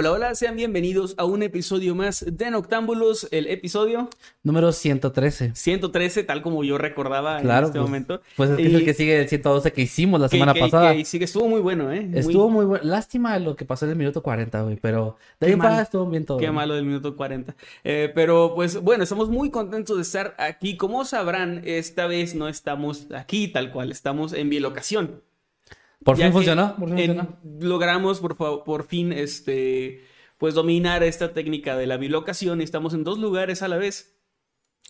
Hola, hola, sean bienvenidos a un episodio más de Noctámbulos, el episodio Número 113. 113, tal como yo recordaba Claro. en este pues, momento. Pues es Y el que sigue el 112 que hicimos la que- semana que- pasada. que sí, que estuvo muy bueno, ¿eh? Estuvo muy bueno. Lástima lo que pasó en el minuto 40, güey. Pero de ahí estuvo bien todo. Qué malo del minuto 40. Eh, pero pues bueno, estamos muy contentos de estar aquí. Como sabrán, esta vez no estamos aquí tal cual, estamos en bilocación. Por fin funcionó. Por fin en- funcionó. logramos por, por fin este pues dominar esta técnica de la bilocación y estamos en dos lugares a la vez.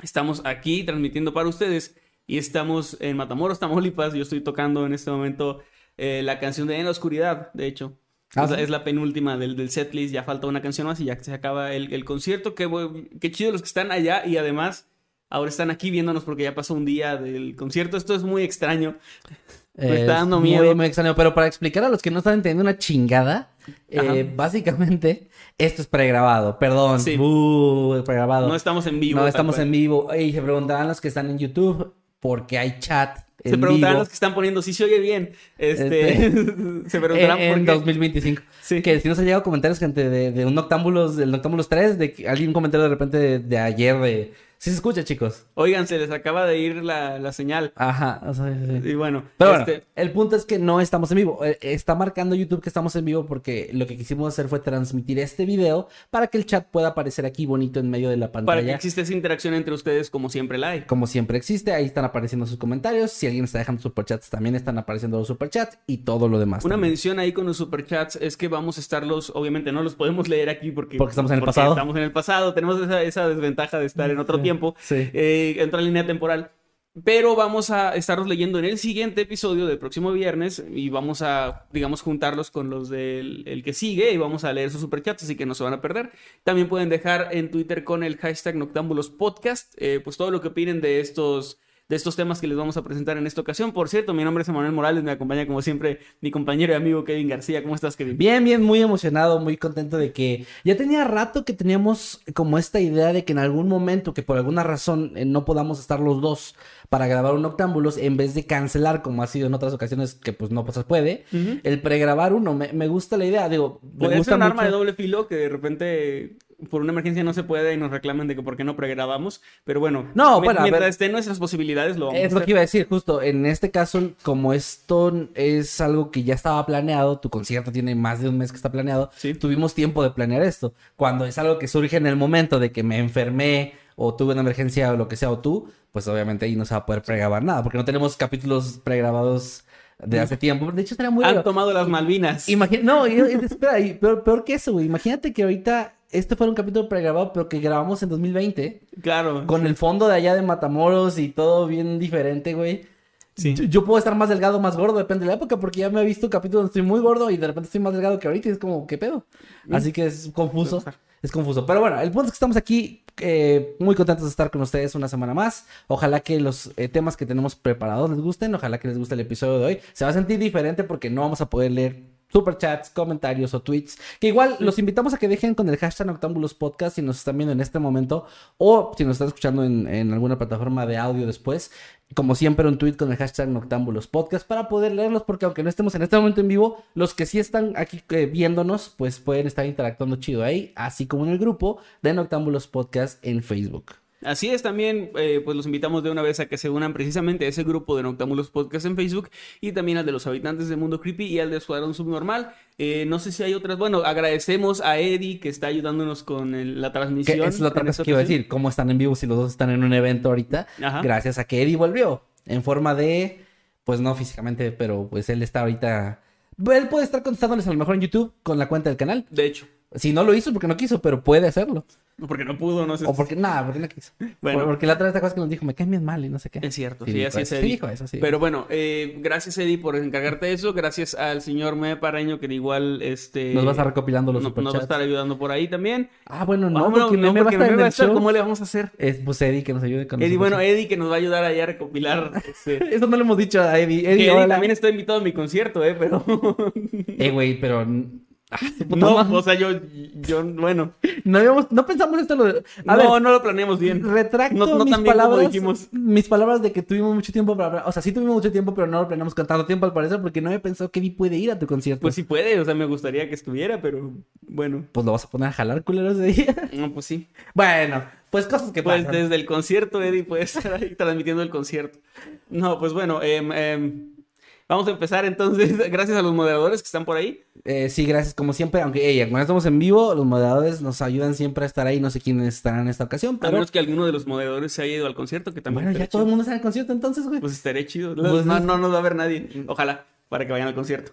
Estamos aquí transmitiendo para ustedes y estamos en Matamoros, Tamaulipas. Yo estoy tocando en este momento eh, la canción de En la Oscuridad, de hecho. Ah, es, la, ¿sí? es la penúltima del, del setlist, ya falta una canción más y ya se acaba el, el concierto. Qué, qué chido los que están allá y además ahora están aquí viéndonos porque ya pasó un día del concierto. Esto es muy extraño. Me está Es dando muy, miedo. Muy, extraño. Pero para explicar a los que no están entendiendo una chingada, eh, básicamente esto es pregrabado. Perdón. Sí. Uh, pregrabado. No estamos en vivo. No estamos cual. en vivo. Y se preguntarán los que están en YouTube por qué hay chat. Se preguntarán vivo los que están poniendo si se oye bien. Este, se preguntarán en, por en qué. 2025. Sí. Que si nos ha llegado comentarios, gente, de, de un Noctámbulos, del Noctámbulos 3, de que alguien comentario de repente de, de ayer de... Sí se escucha, chicos. Oigan, se les acaba de ir la, la señal. Ajá. o sea, sí, sí. Y bueno, Pero este, bueno, el punto es que no estamos en vivo. Eh, Está marcando YouTube que estamos en vivo porque lo que quisimos hacer fue transmitir este video para que el chat pueda aparecer aquí bonito en medio de la para que pantalla. exista esa interacción entre ustedes como siempre la hay. Como siempre existe, ahí están apareciendo sus comentarios. Si alguien está dejando superchats, también están apareciendo los superchats y todo lo demás. Una también. mención ahí con los superchats es que vamos a estarlos, obviamente no los podemos leer aquí porque, Porque estamos en el pasado. Estamos en el pasado, tenemos esa, esa desventaja de estar en otro Sí, tiempo, sí. eh, en otra línea temporal. Pero vamos a estarlos leyendo en el siguiente episodio del próximo viernes y vamos a, digamos, juntarlos con los del el que sigue y vamos a leer sus superchats, así que no se van a perder. También pueden dejar en Twitter con el hashtag Noctámbulos Podcast, eh, pues todo lo que opinen de estos, de estos temas que les vamos a presentar en esta ocasión. Por cierto, mi nombre es Emanuel Morales, me acompaña como siempre mi compañero y amigo Kevin García. ¿Cómo estás, Kevin? Bien, bien, muy emocionado, muy contento de que ya tenía rato que teníamos como esta idea de que en algún momento, que por alguna razón eh, no podamos estar los dos para grabar un Noctámbulos, en vez de cancelar como ha sido en otras ocasiones que pues no se puede, el pregrabar uno, me, me gusta la idea, digo, me gusta ser un arma de mucho- doble filo que de repente por una emergencia no se puede y nos reclamen de que por qué no pregrabamos. Pero bueno, No, bueno, mientras ver. estén nuestras posibilidades lo vamos Es a lo hacer. que iba a decir, justo. En este caso, como esto es algo que ya estaba planeado, tu concierto tiene más de un mes que está planeado, Sí. tuvimos tiempo de planear esto. Cuando es algo que surge en el momento de que me enfermé o tuve una emergencia o lo que sea, o tú, pues obviamente ahí no se va a poder pregrabar nada, porque no tenemos capítulos pregrabados de hace tiempo. De hecho, estaría muy Han raro. tomado las Malvinas. Imagina- no, espera, y peor, peor que eso, güey. Imagínate que ahorita este fuera un capítulo pregrabado, pero que grabamos en 2020. Claro. Con el fondo de allá de Matamoros y todo bien diferente, güey. Sí. Yo, yo puedo estar más delgado o más gordo, depende de la época, porque ya me he visto capítulos donde estoy muy gordo y de repente estoy más delgado que ahorita y es como, ¿qué pedo? Así que es confuso. Es confuso. Pero bueno, el punto es que estamos aquí eh, muy contentos de estar con ustedes una semana más. Ojalá que los eh, temas que tenemos preparados les gusten. Ojalá que les guste el episodio de hoy. Se va a sentir diferente porque no vamos a poder leer superchats, comentarios o tweets. Que igual los invitamos a que dejen con el hashtag Noctámbulos Podcast si nos están viendo en este momento o si nos están escuchando en, en alguna plataforma de audio después. Como siempre, un tweet con el hashtag Noctámbulos Podcast para poder leerlos, porque aunque no estemos en este momento en vivo, los que sí están aquí eh, viéndonos, pues pueden estar interactuando chido ahí, así como en el grupo de Noctámbulos Podcast en Facebook. Así es, también eh, pues los invitamos de una vez a que se unan precisamente a ese grupo de Noctámbulos Podcast en Facebook y también al de los habitantes de Mundo Creepy y al de Escuadrón Subnormal. Eh, no sé si hay otras. Bueno, agradecemos a Eddie que está ayudándonos con el- la transmisión. es esta que iba a ocasión. decir. ¿Cómo están en vivo si los dos están en un evento ahorita? Ajá. Gracias a que Eddie volvió. En forma de. Pues no físicamente, pero pues él está ahorita. Él puede estar contestándoles a lo mejor en YouTube con la cuenta del canal. De hecho, Si no lo hizo, porque no quiso, pero puede hacerlo. porque no pudo, no sé. O porque, nada, porque no quiso. Bueno. Porque la otra vez te acuerdas que nos dijo, me caen bien mal y no sé qué. Es cierto, Sí, sí, así es. Eddie. Sí, dijo eso, sí. Pero bueno, eh, gracias Eddie por encargarte de eso. Gracias al señor Me Paraño que igual este Nos va a estar recopilando los no- nos va a superchats. estar ayudando por ahí también. Ah, bueno, no, bueno, porque no me va a porque me va a estar. ¿Cómo le vamos a hacer? Es pues Eddie que nos ayude con Eddie, bueno, superchats. Eddie que nos va a ayudar allá a recopilar. Este... Eso no lo hemos dicho a Eddie. que Eddie, Eddie también está invitado a mi concierto, eh, pero. Eh, güey, pero... Ah, no, madre. o sea, yo, yo, bueno. No, habíamos- no pensamos esto. Lo... A no, ver, no lo planeamos bien. retracto No- no mis palabras. dijimos. Mis palabras de que tuvimos mucho tiempo para hablar. O sea, sí tuvimos mucho tiempo, pero no lo planeamos con tanto tiempo al parecer porque no había pensado que Eddie puede ir a tu concierto. Pues sí puede, o sea, me gustaría que estuviera, pero bueno. Pues lo vas a poner a jalar, culero, ese día. No, pues sí. bueno, pues cosas que Pues pasan. desde el concierto, Eddie puede estar ahí transmitiendo el concierto. No, pues bueno, em, vamos a empezar entonces. Gracias a los moderadores que están por ahí. Eh, sí, gracias como siempre. Aunque ey, cuando estamos en vivo, los moderadores nos ayudan siempre a estar ahí. No sé quiénes estarán en esta ocasión, A pero... menos que alguno de los moderadores se haya ido al concierto, que también Bueno, ya todo el mundo está en el concierto entonces, güey. Pues estaría chido. Pues no, no nos va a ver nadie. Ojalá, para que vayan al concierto.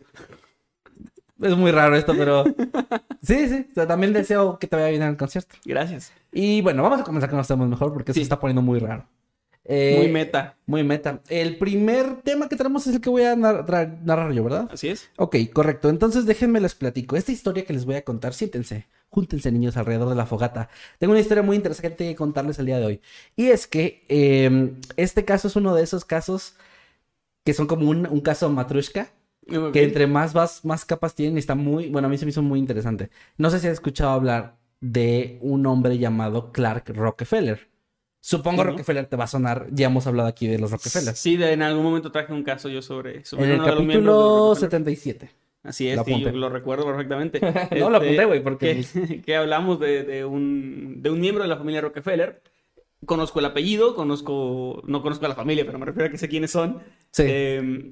Es muy raro esto, pero... sí, sí. O sea, también deseo que te vaya bien en el concierto. Gracias. Y bueno, vamos a comenzar con los temas mejor porque se Sí. está poniendo muy raro. Eh, Muy meta. Muy meta. El primer tema que tenemos es el que voy a nar- narrar yo, ¿verdad? Así es. Ok, correcto. Entonces déjenme les platico. Esta historia que les voy a contar, siéntense, júntense niños alrededor de la fogata. Tengo una historia muy interesante que contarles el día de hoy. Y es que eh, este caso es uno de esos casos que son como un, un caso matrushka, que entre más vas, más capas tienen y está muy, bueno, a mí se me hizo muy interesante. No sé si has escuchado hablar de un hombre llamado Clark Rockefeller. Supongo No. Rockefeller te va a sonar, ya hemos hablado aquí de los Rockefeller. Sí, de- en algún momento traje un caso yo sobre, sobre En el capítulo de Rockefeller. 77. Así es, Lo sí, yo apunté. lo recuerdo perfectamente. No, lo apunté, güey, porque- Que, que hablamos de, de un, de un miembro de la familia Rockefeller. Conozco el apellido, conozco... No conozco a la familia, pero me refiero a que sé quiénes son. Sí. Eh,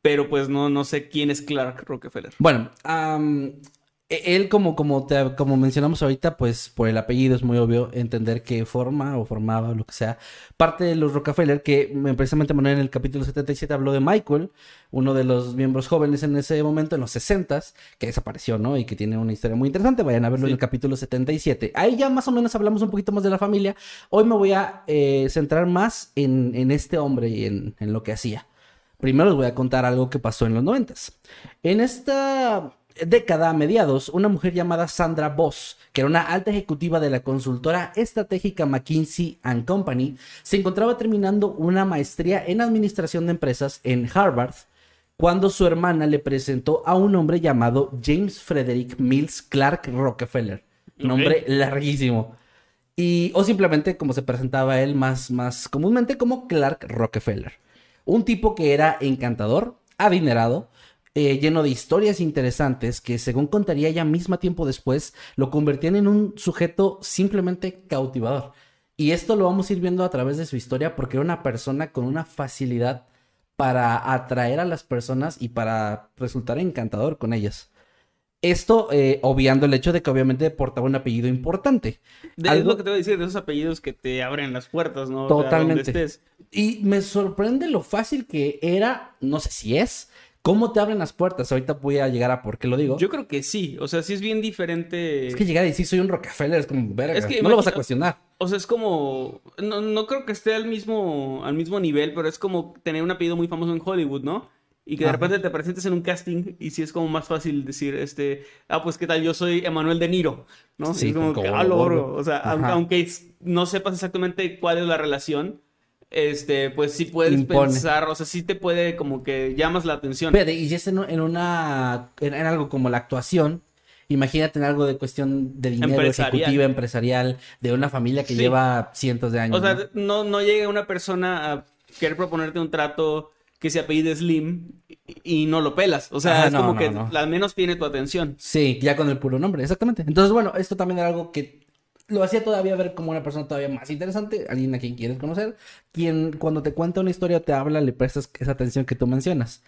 pero pues no, no sé quién es Clark Rockefeller. Bueno, él como, como, te- como mencionamos ahorita, pues por el apellido es muy obvio entender que forma o formaba lo que sea parte de los Rockefeller, que precisamente Manuel en el capítulo 77 habló de Michael, uno de los miembros jóvenes en ese momento, en los 60s, que desapareció, ¿no? Y que tiene una historia muy interesante, vayan a verlo en el capítulo 77. Ahí ya más o menos hablamos un poquito más de la familia. Hoy me voy a eh, centrar más en, en este hombre y en, en lo que hacía. Primero les voy a contar algo que pasó en los noventas. En esta década, a mediados, una mujer llamada Sandra Voss, que era una alta ejecutiva de la consultora estratégica McKinsey & Company, se encontraba terminando una maestría en administración de empresas en Harvard cuando su hermana le presentó a un hombre llamado James Frederick Mills Clark Rockefeller. Nombre larguísimo. Y, o simplemente como se presentaba él más, más comúnmente como Clark Rockefeller. Un tipo que era encantador, adinerado, eh, lleno de historias interesantes que según contaría ella misma tiempo después, lo convertían en un sujeto simplemente cautivador. Y esto lo vamos a ir viendo a través de su historia porque era una persona con una facilidad para atraer a las personas y para resultar encantador con ellas. Esto eh, obviando el hecho de que obviamente portaba un apellido importante. De- Algo- Es lo que te voy a decir, de esos apellidos que te abren las puertas, ¿no? O sea, Totalmente. estés. Y me sorprende lo fácil que era, no sé si es, cómo te abren las puertas. Ahorita voy a llegar a por qué lo digo. Yo creo que sí, o sea, sí es bien diferente. Es que llegar y decir soy un Rockefeller es como, verga, Es que no lo vas a cuestionar. O sea, es como. No, no creo que esté al mismo, al mismo nivel, pero es como tener un apellido muy famoso en Hollywood, ¿no? Y que de Ajá. repente te presentes en un casting y sí es como más fácil decir, este, ah, pues qué tal, yo soy Emanuel De Niro, ¿no? Sí, es como como ah, lo oro. O sea, aunque no sepas exactamente cuál es la relación, este, pues sí puedes Impone. pensar, o sea, sí te puede como que llamas la atención. Fíjate, y es en, en una, en, en algo como la actuación, imagínate en algo de cuestión de dinero, Empresarial. ejecutiva, empresarial, de una familia que Sí. lleva cientos de años. O sea, ¿no? no, no llega una persona a querer proponerte un trato que se apellide Slim y, y no lo pelas. O sea, Ah, es no, como no, que al menos tiene tu atención. Sí, ya con el puro nombre, exactamente. Entonces, bueno, esto también era algo que lo hacía todavía ver como una persona todavía más interesante, alguien a quien quieres conocer, quien cuando te cuenta una historia o te habla le prestas esa atención que tú mencionas.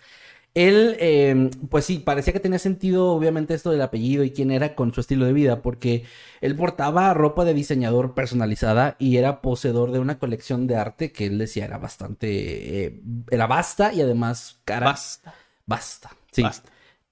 Él, eh, pues sí, parecía que tenía sentido, obviamente, esto del apellido y quién era con su estilo de vida, porque él portaba ropa de diseñador personalizada y era poseedor de una colección de arte que él decía era bastante, eh, era vasta y además cara. Basta. Basta, sí. Basta.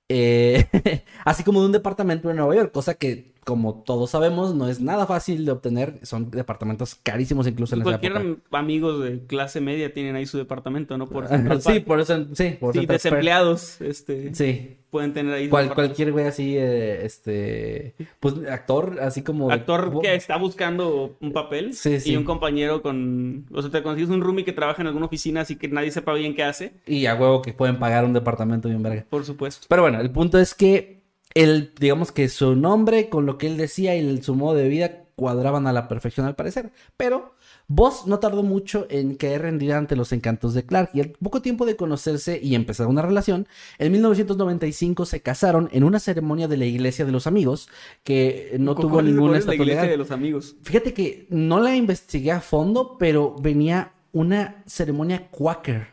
Eh, así como de un departamento en Nueva York, cosa que, como todos sabemos, no es nada fácil de obtener. Son departamentos carísimos incluso en esa Cualquier época. amigos de clase media tienen ahí su departamento, ¿no? Por sí, por eso, sí, por Sí, desempleados, este, Sí. pueden tener ahí. Cual- cualquier güey así, eh, este, pues actor, así como... Actor que está buscando un papel Sí, sí. y un compañero con... O sea, te consigues un roomie que trabaja en alguna oficina así que nadie sepa bien qué hace, Y a huevo que pueden pagar un departamento bien verga. por supuesto. Pero bueno, el punto es que él, digamos que su nombre con lo que él decía y el- su modo de vida cuadraban a la perfección al parecer. Pero Voss no tardó mucho en caer rendida ante los encantos de Clark y al poco tiempo de conocerse y empezar una relación, en 1995 se casaron en una ceremonia de la iglesia de los amigos que no ¿Cuál tuvo cuál es la iglesia de los amigos? Fíjate que no la investigué a fondo, pero venía una ceremonia quaker.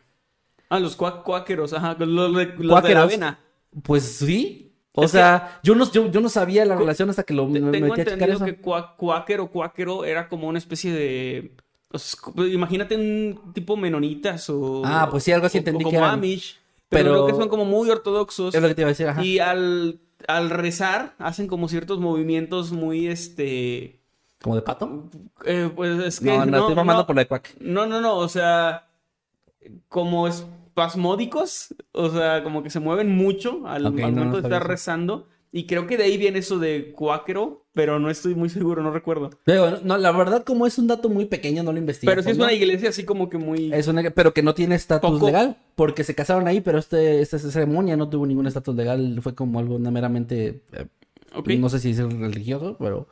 Ah, los cuá- cuáqueros, ajá, los, los de, la avena. Pues sí. O Es que- sea, yo, no, yo, yo no sabía la relación hasta que lo me Tengo metí a checar entendido eso. que cuá- cuáquero o cuáquero era como una especie de... o sea, es co- imagínate un tipo menonitas o... Ah, pues sí, algo así o- entendí o que como eran. Amish, pero, Pero- creo que son como muy ortodoxos. Es lo que te iba a decir, ajá. Y al, al rezar hacen como ciertos movimientos muy, este... ¿Como de pato? eh, pues es que... No, no, estoy mamando no, por la de cuac. no, no, no, o sea, como espasmódicos, o sea, como que se mueven mucho al, Ok, al no, momento no de estar eso. rezando. Y creo que de ahí viene eso de cuáquero, pero no estoy muy seguro, no recuerdo. Pero, no, la verdad, como es un dato muy pequeño, no lo investigué. Pero sí es una iglesia así como que muy... Es una- pero que no tiene estatus legal, porque se casaron ahí, pero este, esta ceremonia no tuvo ningún estatus legal, fue como algo meramente, eh, no sé si es religioso, pero,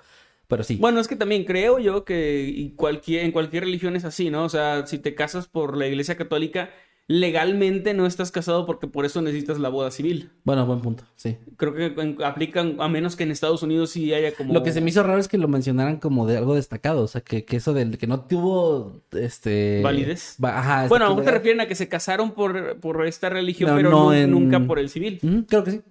pero sí. Bueno, es que también creo yo que cualquier, en cualquier religión es así, ¿no? O sea, si te casas por la iglesia católica, legalmente no estás casado porque por eso necesitas la boda civil. Bueno, buen punto, sí. Creo que aplican, a menos que en Estados Unidos sí haya como... Lo que se me hizo raro es que lo mencionaran como de algo destacado, o sea, que, que eso del que no tuvo, este... ¿Validez? Va- Ajá. Bueno, a lo estatus mejor te refieren a que se casaron por, por esta religión, No, pero no nu- en- nunca por el civil. Creo que sí.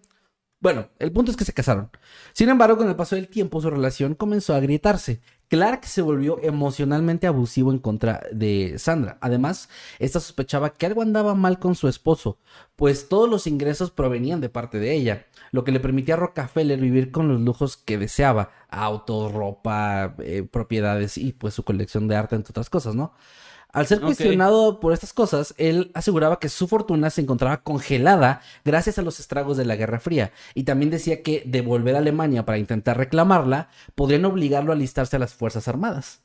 Bueno, el punto es que se casaron. Sin embargo, con el paso del tiempo, su relación comenzó a agrietarse. Clark se volvió emocionalmente abusivo en contra de Sandra. Además, esta sospechaba que algo andaba mal con su esposo, pues todos los ingresos provenían de parte de ella, lo que le permitía a Rockefeller vivir con los lujos que deseaba: autos, ropa, eh, propiedades y pues su colección de arte, entre otras cosas, ¿no? Al ser cuestionado por estas cosas, él aseguraba que su fortuna se encontraba congelada gracias a los estragos de la Guerra Fría y también decía que de volver a Alemania para intentar reclamarla podrían obligarlo a alistarse a las Fuerzas Armadas.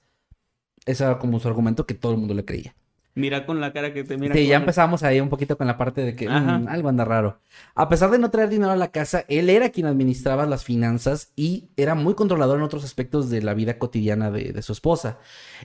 Ese era como su argumento que todo el mundo le creía. Mira con la cara que te mira. Sí, ya empezamos ahí un poquito con la parte de que mm, algo anda raro. A pesar de no traer dinero a la casa, él era quien administraba las finanzas y era muy controlador en otros aspectos de la vida cotidiana de, de su esposa.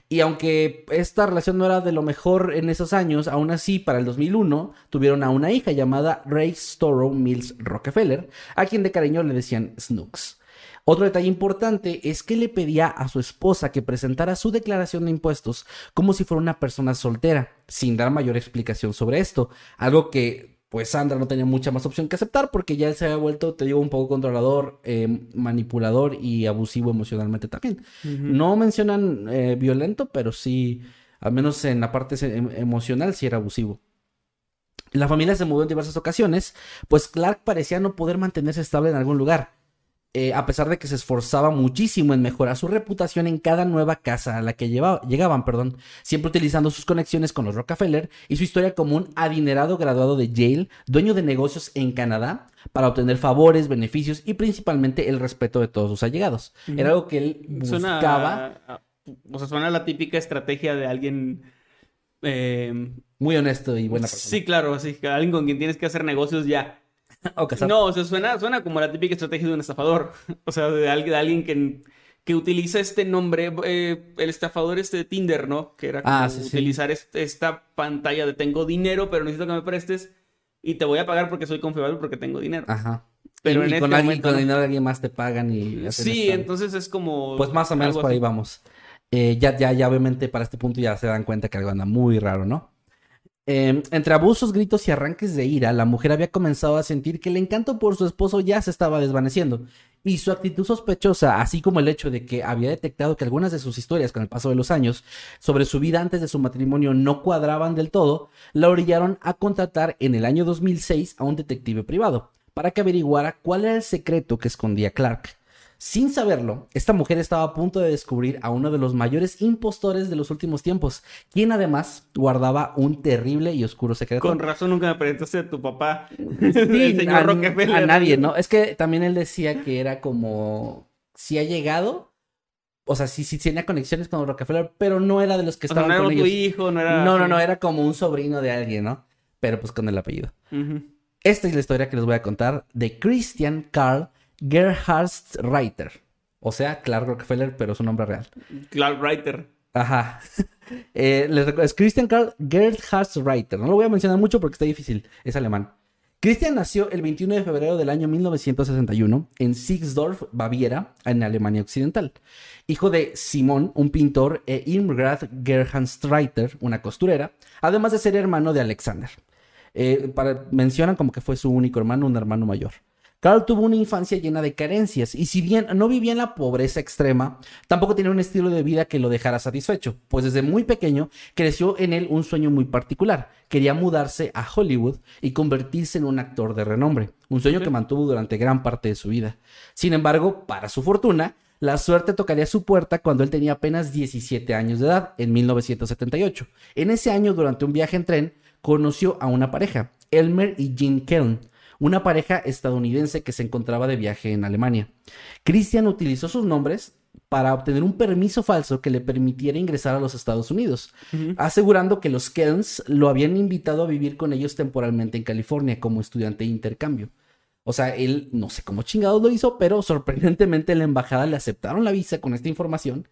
Y aunque esta relación no era de lo mejor en esos años, aún así, para el 2001 tuvieron a una hija llamada Ray Storrow Mills Rockefeller, a quien de cariño le decían Snooks. Otro detalle importante es que le pedía a su esposa que presentara su declaración de impuestos como si fuera una persona soltera, sin dar mayor explicación sobre esto, algo que pues Sandra no tenía mucha más opción que aceptar porque ya él se había vuelto, te digo, un poco controlador, eh, manipulador y abusivo emocionalmente también. No mencionan eh, violento, pero sí, al menos en la parte em- emocional, sí era abusivo. La familia se mudó en diversas ocasiones, pues Clark parecía no poder mantenerse estable en algún lugar. Eh, a pesar de que se esforzaba muchísimo en mejorar su reputación en cada nueva casa a la que llevaba- llegaban, perdón, siempre utilizando sus conexiones con los Rockefeller y su historia como un adinerado graduado de Yale, dueño de negocios en Canadá, para obtener favores, beneficios y principalmente el respeto de todos sus allegados. Era algo que él Suena. buscaba, a- o sea, suena la típica estrategia de alguien. eh, muy honesto y buena persona. sí, claro, así que alguien con quien tienes que hacer negocios ya. O. No, o sea, suena, suena como la típica estrategia de un estafador. O sea, de alguien, de alguien que, que utiliza este nombre, eh, el estafador este de Tinder, ¿no? Que era como Ah, sí, sí. utilizar est- esta pantalla de tengo dinero, pero necesito que me prestes y te voy a pagar porque soy confiable porque tengo dinero. Ajá. Pero y, en y este con alguien, momento con dinero de alguien más te pagan y... Sí, esta- entonces es como... Pues más o menos por ahí vamos. Eh, ya, ya, ya obviamente para este punto ya se dan cuenta que algo anda muy raro, ¿no? Eh, entre abusos, gritos y arranques de ira, la mujer había comenzado a sentir que el encanto por su esposo ya se estaba desvaneciendo. Y su actitud sospechosa, así como el hecho de que había detectado que algunas de sus historias con el paso de los años sobre su vida antes de su matrimonio no cuadraban del todo, la orillaron a contratar en el año 2006 a un detective privado para que averiguara cuál era el secreto que escondía Clark. Sin saberlo, esta mujer estaba a punto de descubrir a uno de los mayores impostores de los últimos tiempos, quien además guardaba un terrible y oscuro secreto. Con razón nunca me presentaste a tu papá. Sí, el señor a, Rockefeller. a nadie, ¿no? Es que también él decía que era como si ha llegado, o sea, sí, sí tenía conexiones con Rockefeller, pero no era de los que O sea, estaban no era con tu ellos. hijo, no era... No, no, no, era como un sobrino de alguien, ¿no? Pero pues con el apellido. Esta es la historia que les voy a contar de Christian Karl Gerhardsreiter. O sea, Clark Rockefeller, pero su nombre real. Clark Reiter. Ajá. Eh, les es Christian Karl Gerhardsreiter. No lo voy a mencionar mucho porque está difícil. Es alemán. Christian nació el 21 de febrero del año 1961 en Sixdorf, Baviera, en Alemania Occidental. Hijo de Simón, un pintor, e Irmgard Gerhardsreiter, una costurera, además de ser hermano de Alexander. Eh, para- mencionan como que fue su único hermano, un hermano mayor. Carl tuvo una infancia llena de carencias y si bien no vivía en la pobreza extrema, tampoco tenía un estilo de vida que lo dejara satisfecho, pues desde muy pequeño creció en él un sueño muy particular. Quería mudarse a Hollywood y convertirse en un actor de renombre, un sueño que mantuvo durante gran parte de su vida. Sin embargo, para su fortuna, la suerte tocaría su puerta cuando él tenía apenas 17 años de edad, en 1978. En ese año, durante un viaje en tren, conoció a una pareja, Elmer y Jean Kellen, una pareja estadounidense que se encontraba de viaje en Alemania. Christian utilizó sus nombres para obtener un permiso falso que le permitiera ingresar a los Estados Unidos, asegurando que los Kellens lo habían invitado a vivir con ellos temporalmente en California como estudiante de intercambio. O sea, él no sé cómo chingados lo hizo, pero sorprendentemente la embajada le aceptaron la visa con esta información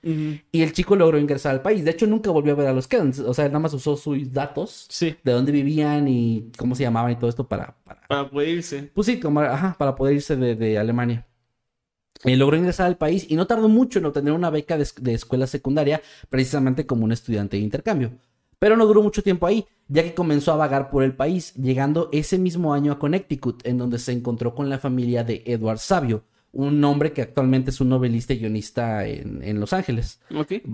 y el chico logró ingresar al país. De hecho, nunca volvió a ver a los Kellens. O sea, él nada más usó sus datos Sí, de dónde vivían y cómo se llamaban y todo esto para, para para poder irse. pues sí, como, ajá, para poder irse de, de Alemania. Eh, logró ingresar al país y no tardó mucho en obtener una beca de, de escuela secundaria, precisamente como un estudiante de intercambio. Pero no duró mucho tiempo ahí, ya que comenzó a vagar por el país, llegando ese mismo año a Connecticut, en donde se encontró con la familia de Edward Savio, un hombre que actualmente es un novelista y guionista en, en Los Ángeles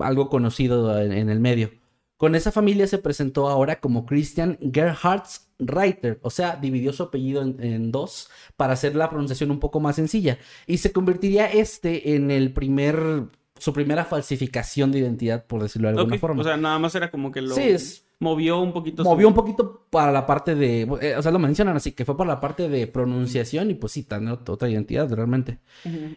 algo conocido en, en el medio. Con esa familia se presentó ahora como Christian Gerhardsreiter, o sea, dividió su apellido en, en dos para hacer la pronunciación un poco más sencilla. Y se convertiría este en el primer, su primera falsificación de identidad, por decirlo de alguna forma. O sea, nada más era como que lo Sí, es- movió un poquito. Movió un poquito para la parte de, eh, o sea, lo mencionan así, que fue para la parte de pronunciación y pues sí, tener ot- otra identidad realmente.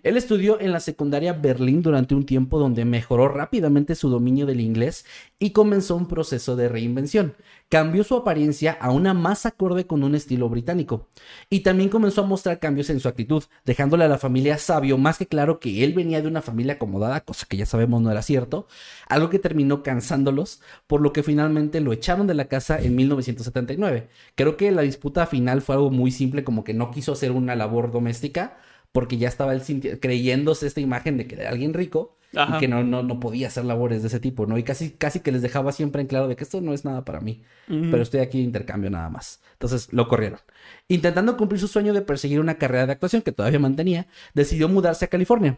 Él estudió en la secundaria Berlín durante un tiempo donde mejoró rápidamente su dominio del inglés y comenzó un proceso de reinvención. Cambió su apariencia a una más acorde con un estilo británico. Y también comenzó a mostrar cambios en su actitud, dejándole a la familia sabio más que claro que él venía de una familia acomodada, cosa que ya sabemos no era cierto, algo que terminó cansándolos, por lo que finalmente lo echaron de la casa en 1979. Creo que la disputa final fue algo muy simple, como que no quiso hacer una labor doméstica, porque ya estaba creyéndose esta imagen de que era alguien rico Ajá. y que no, no, no podía hacer labores de ese tipo, ¿no? Y casi, casi que les dejaba siempre en claro de que esto no es nada para mí, pero estoy aquí de intercambio nada más. Entonces lo corrieron. Intentando cumplir su sueño de perseguir una carrera de actuación que todavía mantenía, decidió mudarse a California.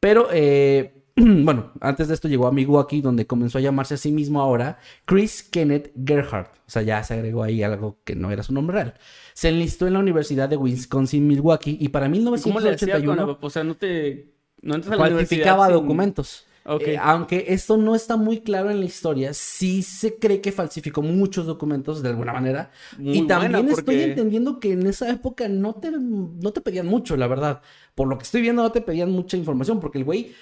Pero, eh, bueno, antes de esto llegó a Milwaukee, donde comenzó a llamarse a sí mismo ahora Chris Kenneth Gerhardt. O sea, ya se agregó ahí algo que no era su nombre real. Se enlistó en la Universidad de Wisconsin-Milwaukee y para ¿Cómo le 1981 con- O sea, no te... No entras a la falsificaba sin- documentos. Ok. Eh, aunque esto no está muy claro en la historia, sí se cree que falsificó muchos documentos de alguna manera. Muy y también estoy entendiendo que en esa época no te, no te pedían mucho, la verdad. Por lo que estoy viendo, no te pedían mucha información, porque el güey.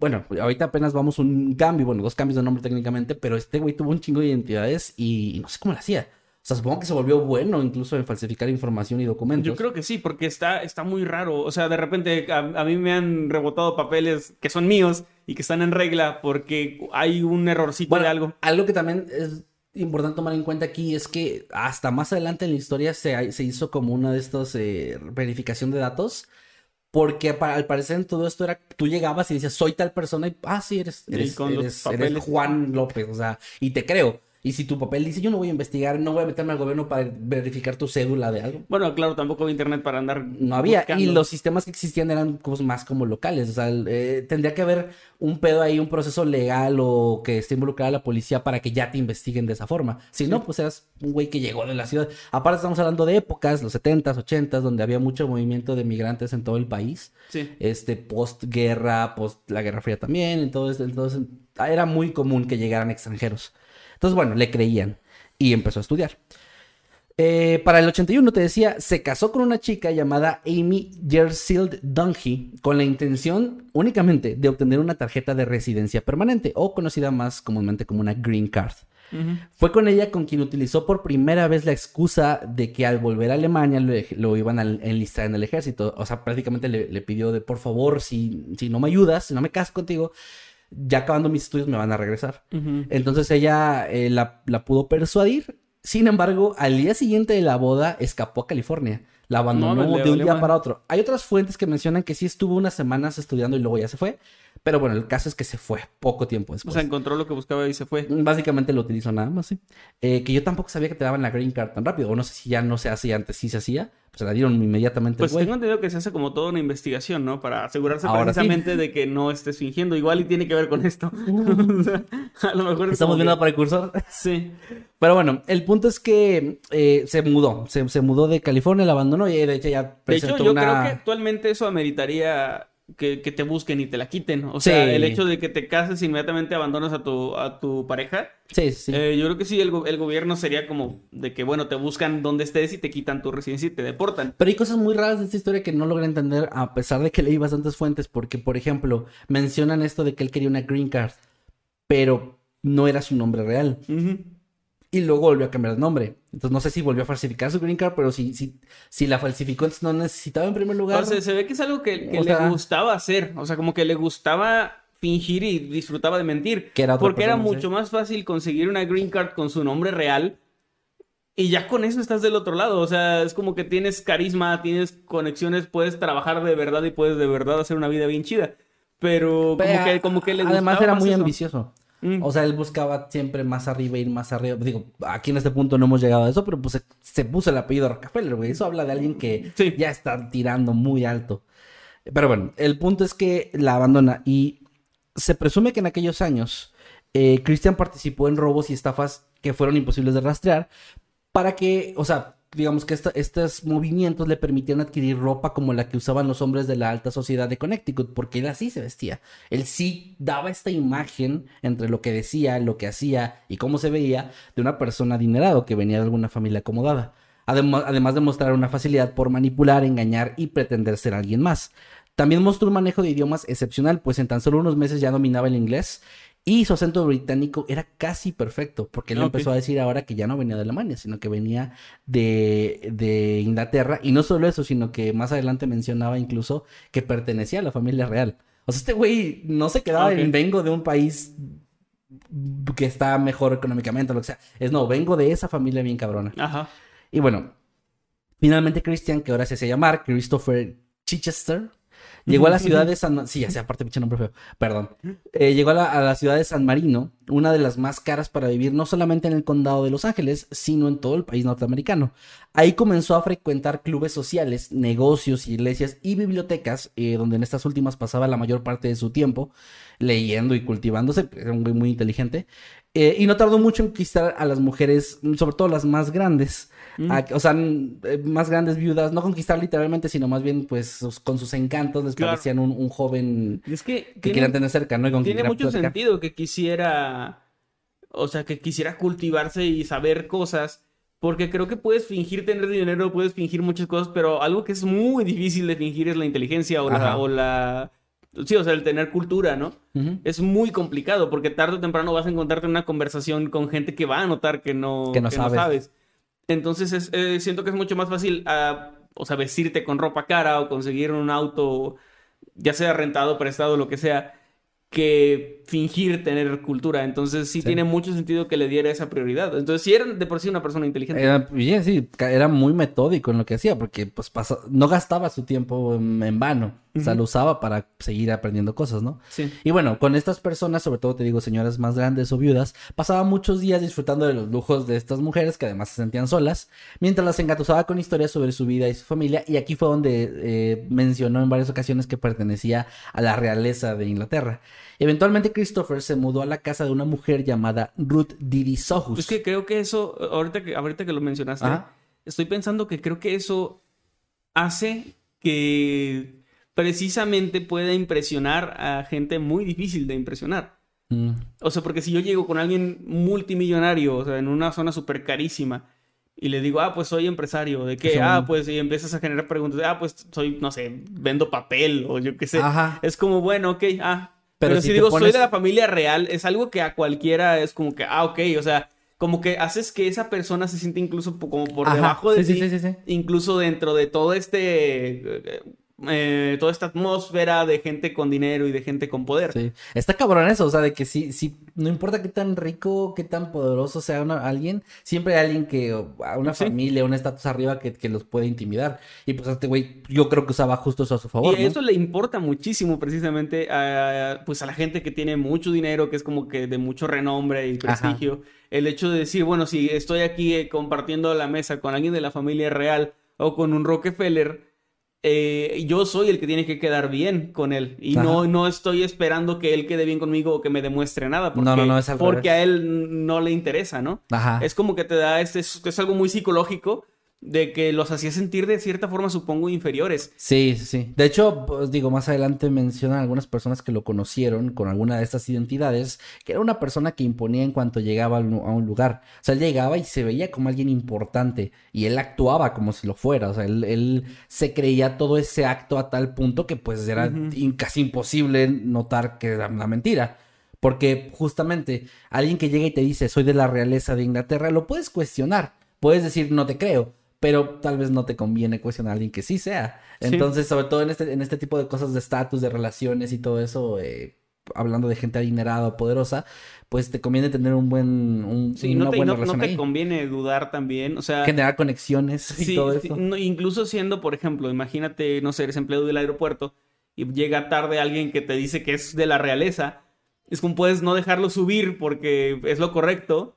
Bueno, ahorita apenas vamos un cambio, bueno, dos cambios de nombre técnicamente, pero este güey tuvo un chingo de identidades y no sé cómo lo hacía. O sea, supongo que se volvió bueno incluso en falsificar información y documentos. Yo creo que sí, porque está, está muy raro. O sea, de repente a, a mí me han rebotado papeles que son míos y que están en regla porque hay un errorcito Bueno, de algo. algo que también es importante tomar en cuenta aquí es que hasta más adelante en la historia se, se hizo como una de estas eh, verificación de datos. Porque pa- al parecer en todo esto era, tú llegabas y decías, soy tal persona y, ah, sí, eres, eres, eres- eres Juan López, o sea, y te creo. Y si tu papel dice, yo no voy a investigar, no voy a meterme al gobierno para verificar tu cédula de algo. Bueno, claro, tampoco había internet para andar. No había. Y los sistemas que existían eran cosas más como locales. O sea, eh, tendría que haber un pedo ahí, un proceso legal o que esté involucrada la policía para que ya te investiguen de esa forma. Si no, pues eras un güey que llegó de la ciudad. Aparte, estamos hablando de épocas, los 70s, 80s, donde había mucho movimiento de migrantes en todo el país. Sí. Este, post-guerra, post la Guerra Fría también. Entonces, entonces, era muy común que llegaran extranjeros. Entonces, bueno, le creían y empezó a estudiar. Eh, para el 81, te decía, se casó con una chica llamada Amy Gersild Dungy con la intención únicamente de obtener una tarjeta de residencia permanente o conocida más comúnmente como una green card. Fue con ella con quien utilizó por primera vez la excusa de que al volver a Alemania lo, lo iban a enlistar en el ejército. O sea, prácticamente le, le pidió de por favor, si, si no me ayudas, si no me caso contigo, ya acabando mis estudios me van a regresar. Entonces ella eh, la, la pudo persuadir. Sin embargo, al día siguiente de la boda escapó a California. La abandonó No, de un día para otro. Hay otras fuentes que mencionan que sí estuvo unas semanas estudiando y luego ya se fue. Pero bueno, el caso es que se fue poco tiempo O después. sea, encontró lo que buscaba y se fue. Básicamente lo utilizó nada más, sí. Eh, que yo tampoco sabía que te daban la green card tan rápido. O no sé si ya no se hacía antes, sí se hacía. Pues se la dieron inmediatamente. Pues tengo entendido que se hace como toda una investigación, ¿no? Para asegurarse Ahora sí. precisamente de que no estés fingiendo. Igual y tiene que ver con esto. O sea, a lo mejor es Estamos viendo que- para el cursor. Sí. Pero bueno, el punto es que eh, se mudó. Se, se mudó de California, la abandonó y de hecho ya De hecho, presentó yo una... creo que actualmente eso ameritaría que, que te busquen y te la quiten. O sea, Sí. el hecho de que te cases e inmediatamente abandonas a tu, a tu pareja. Sí, sí. eh, yo creo que sí, el, el gobierno sería como de que, bueno, te buscan donde estés y te quitan tu residencia y te deportan. Pero hay cosas muy raras de esta historia que no logré entender a pesar de que leí bastantes fuentes porque, por ejemplo, mencionan esto de que él quería una green card, pero no era su nombre real. Y luego volvió a cambiar de nombre. Entonces no sé si volvió a falsificar su green card, pero si, si, si la falsificó, entonces no necesitaba en primer lugar. O sea, se ve que es algo que, le sea- gustaba hacer. O sea, como que le gustaba fingir y disfrutaba de mentir. Que era porque era sí. mucho más fácil conseguir una green card con su nombre real. Y ya con eso estás del otro lado. O sea, es como que tienes carisma, tienes conexiones, puedes trabajar de verdad y puedes de verdad hacer una vida bien chida. Pero como que, como que le Además era muy eso. ambicioso. Mm. O sea, él buscaba siempre más arriba, ir más arriba. Digo, aquí en este punto no hemos llegado a eso, pero pues se, se puso el apellido Rockefeller, güey. Eso habla de alguien que Sí. ya está tirando muy alto. Pero bueno, el punto es que la abandona y se presume que en aquellos años eh, Christian participó en robos y estafas que fueron imposibles de rastrear para que, o sea, digamos que estos movimientos le permitieron adquirir ropa como la que usaban los hombres de la alta sociedad de Connecticut, porque él así se vestía. Él sí daba esta imagen entre lo que decía, lo que hacía y cómo se veía de una persona adinerado que venía de alguna familia acomodada. Adem- además de mostrar una facilidad por manipular, engañar y pretender ser alguien más. También mostró un manejo de idiomas excepcional, pues en tan solo unos meses ya dominaba el inglés y su acento británico era casi perfecto, porque él Ok. empezó a decir ahora que ya no venía de Alemania, sino que venía de, de Inglaterra. Y no solo eso, sino que más adelante mencionaba incluso que pertenecía a la familia real. O sea, este güey no se quedaba Ok. en vengo de un país que está mejor económicamente o lo que sea. Es no, vengo de esa familia bien cabrona. Ajá. Y bueno, finalmente Christian, que ahora se hace llamar Christopher Chichester, llegó a la ciudad de San... Sí, ya aparte pinche nombre feo, perdón. Eh, llegó a la, a la ciudad de San Marino, una de las más caras para vivir no solamente en el condado de Los Ángeles, sino en todo el país norteamericano. Ahí comenzó a frecuentar clubes sociales, negocios, iglesias y bibliotecas, eh, donde en estas últimas pasaba la mayor parte de su tiempo leyendo y cultivándose, era un güey muy inteligente. Eh, y no tardó mucho en conquistar a las mujeres, sobre todo las más grandes. a- o sea, eh, más grandes viudas, no conquistar literalmente, sino más bien, pues, con sus encantos les Claro. parecían un, un joven es que que tiene- querían tener cerca, ¿no? Y con Tiene mucho platicar. sentido que quisiera, o sea, que quisiera cultivarse y saber cosas, porque creo que puedes fingir tener dinero, puedes fingir muchas cosas, pero algo que es muy difícil de fingir es la inteligencia o la, Ajá. o la, sí, o sea, el tener cultura, ¿no? Es muy complicado porque tarde o temprano vas a encontrarte en una conversación con gente que va a notar que no, Que no sabes. Entonces es, eh, siento que es mucho más fácil, ah, o sea, vestirte con ropa cara o conseguir un auto, ya sea rentado, prestado, lo que sea, que fingir tener cultura. Entonces sí, tiene mucho sentido que le diera esa prioridad. Entonces sí era de por sí una persona inteligente. Era, bien, sí, era muy metódico en lo que hacía, porque pues pasa- no gastaba su tiempo en, en vano. O sea, lo usaba para seguir aprendiendo cosas, ¿no? Sí. Y bueno, con estas personas, sobre todo te digo señoras más grandes o viudas, pasaba muchos días disfrutando de los lujos de estas mujeres que además se sentían solas, mientras las engatusaba con historias sobre su vida y su familia. Y aquí fue donde eh, mencionó en varias ocasiones que pertenecía a la realeza de Inglaterra. Eventualmente Christopher se mudó a la casa de una mujer llamada Ruth Didi Sohus. Es que creo que eso, ahorita que, ahorita que lo mencionaste, Ajá. estoy pensando que creo que eso hace que precisamente pueda impresionar a gente muy difícil de impresionar. Mm, O sea, porque si yo llego con alguien multimillonario, o sea, en una zona súper carísima, y le digo, ah, pues soy empresario, ¿de qué? Son- Ah, pues, y empiezas a generar preguntas, ah, pues soy, no sé, vendo papel, o yo qué sé. Ajá. Es como, bueno, ok, ah. Pero Pero, si digo, pones- soy de la familia real, es algo que a cualquiera es como que, ah, ok, o sea, como que haces que esa persona se siente incluso como por Ajá, debajo de sí, ti, sí, sí. incluso dentro de todo este, eh, toda esta atmósfera de gente con dinero y de gente con poder. Sí. Está cabrón eso, o sea, de que sí, sí, no importa qué tan rico, qué tan poderoso sea una- alguien, siempre hay alguien que, una Sí. familia, un estatus arriba que, que los puede intimidar. Y pues este güey, yo creo que usaba justo eso a su favor, Y ¿no? eso le importa muchísimo precisamente a, pues a la gente que tiene mucho dinero, que es como que de mucho renombre y Ajá. prestigio. El hecho de decir, bueno, si estoy aquí eh, compartiendo la mesa con alguien de la familia real o con un Rockefeller, eh, yo soy el que tiene que quedar bien con él. Y no, no estoy esperando que él quede bien conmigo o que me demuestre nada. Porque, No, no, no, es al Porque revés. a él no le interesa, ¿no? Ajá. Es como que te da, este, es, es algo muy psicológico de que los hacía sentir de cierta forma, supongo, inferiores. Sí, sí. De hecho, pues digo, más adelante mencionan algunas personas que lo conocieron con alguna de estas identidades, que era una persona que imponía en cuanto llegaba a un lugar. O sea, él llegaba y se veía como alguien importante y él actuaba como si lo fuera. O sea, él, él se creía todo ese acto a tal punto que pues era casi imposible notar que era una mentira. Porque justamente alguien que llega y te dice soy de la realeza de Inglaterra, lo puedes cuestionar. Puedes decir no te creo, pero tal vez no te conviene cuestionar a alguien que sí sea. Sí. Entonces, sobre todo en este, en este tipo de cosas de estatus, de relaciones y todo eso, eh, hablando de gente adinerada o poderosa, pues te conviene tener un buen, un, Sí, una no te, buena no- no relación te ahí. conviene dudar también. O sea, Generar conexiones y todo eso. no, incluso siendo, por ejemplo, imagínate, no sé, eres empleado del aeropuerto y llega tarde alguien que te dice que es de la realeza. Es como puedes no dejarlo subir porque es lo correcto,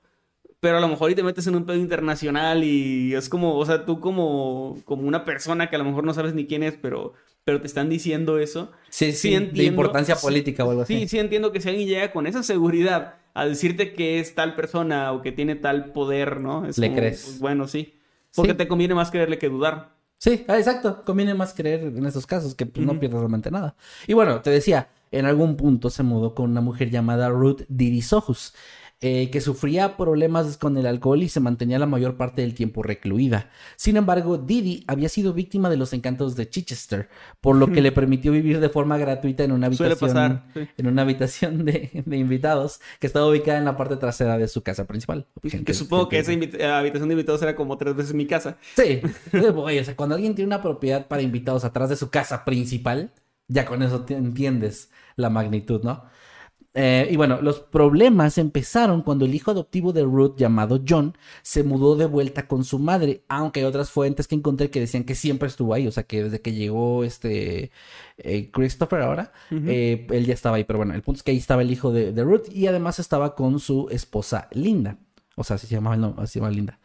pero a lo mejor y te metes en un pedo internacional y es como, o sea, tú como, como una persona que a lo mejor no sabes ni quién es, pero, pero te están diciendo eso. Sí, sí, de entiendo- importancia sí, política o algo así. Sí, sí entiendo que si alguien llega con esa seguridad a decirte que es tal persona o que tiene tal poder, ¿no? Es Le como, crees. pues, bueno, sí. Porque Sí. te conviene más creerle que dudar. Sí, ah, exacto. Conviene más creer en estos casos que pues, no pierdes realmente nada. Y bueno, te decía, en algún punto se mudó con una mujer llamada Ruth Dirisohus, eh, que sufría problemas con el alcohol y se mantenía la mayor parte del tiempo recluida. Sin embargo, Didi había sido víctima de los encantos de Chichester, por lo que le permitió vivir de forma gratuita en una habitación, pasar, sí. en una habitación de, de invitados que estaba ubicada en la parte trasera de su casa principal. Que supongo que esa gente- habitación de invitados era como tres veces mi casa. Sí, Oye, o sea, cuando alguien tiene una propiedad para invitados atrás de su casa principal, ya con eso te entiendes la magnitud, ¿no? Eh, y bueno, los problemas empezaron cuando el hijo adoptivo de Ruth, llamado John, se mudó de vuelta con su madre, aunque hay otras fuentes que encontré que decían que siempre estuvo ahí, o sea, que desde que llegó este eh, Christopher ahora, eh, él ya estaba ahí, pero bueno, el punto es que ahí estaba el hijo de, de Ruth y además estaba con su esposa Linda, o sea, así se llamaba, no, así se llama Linda.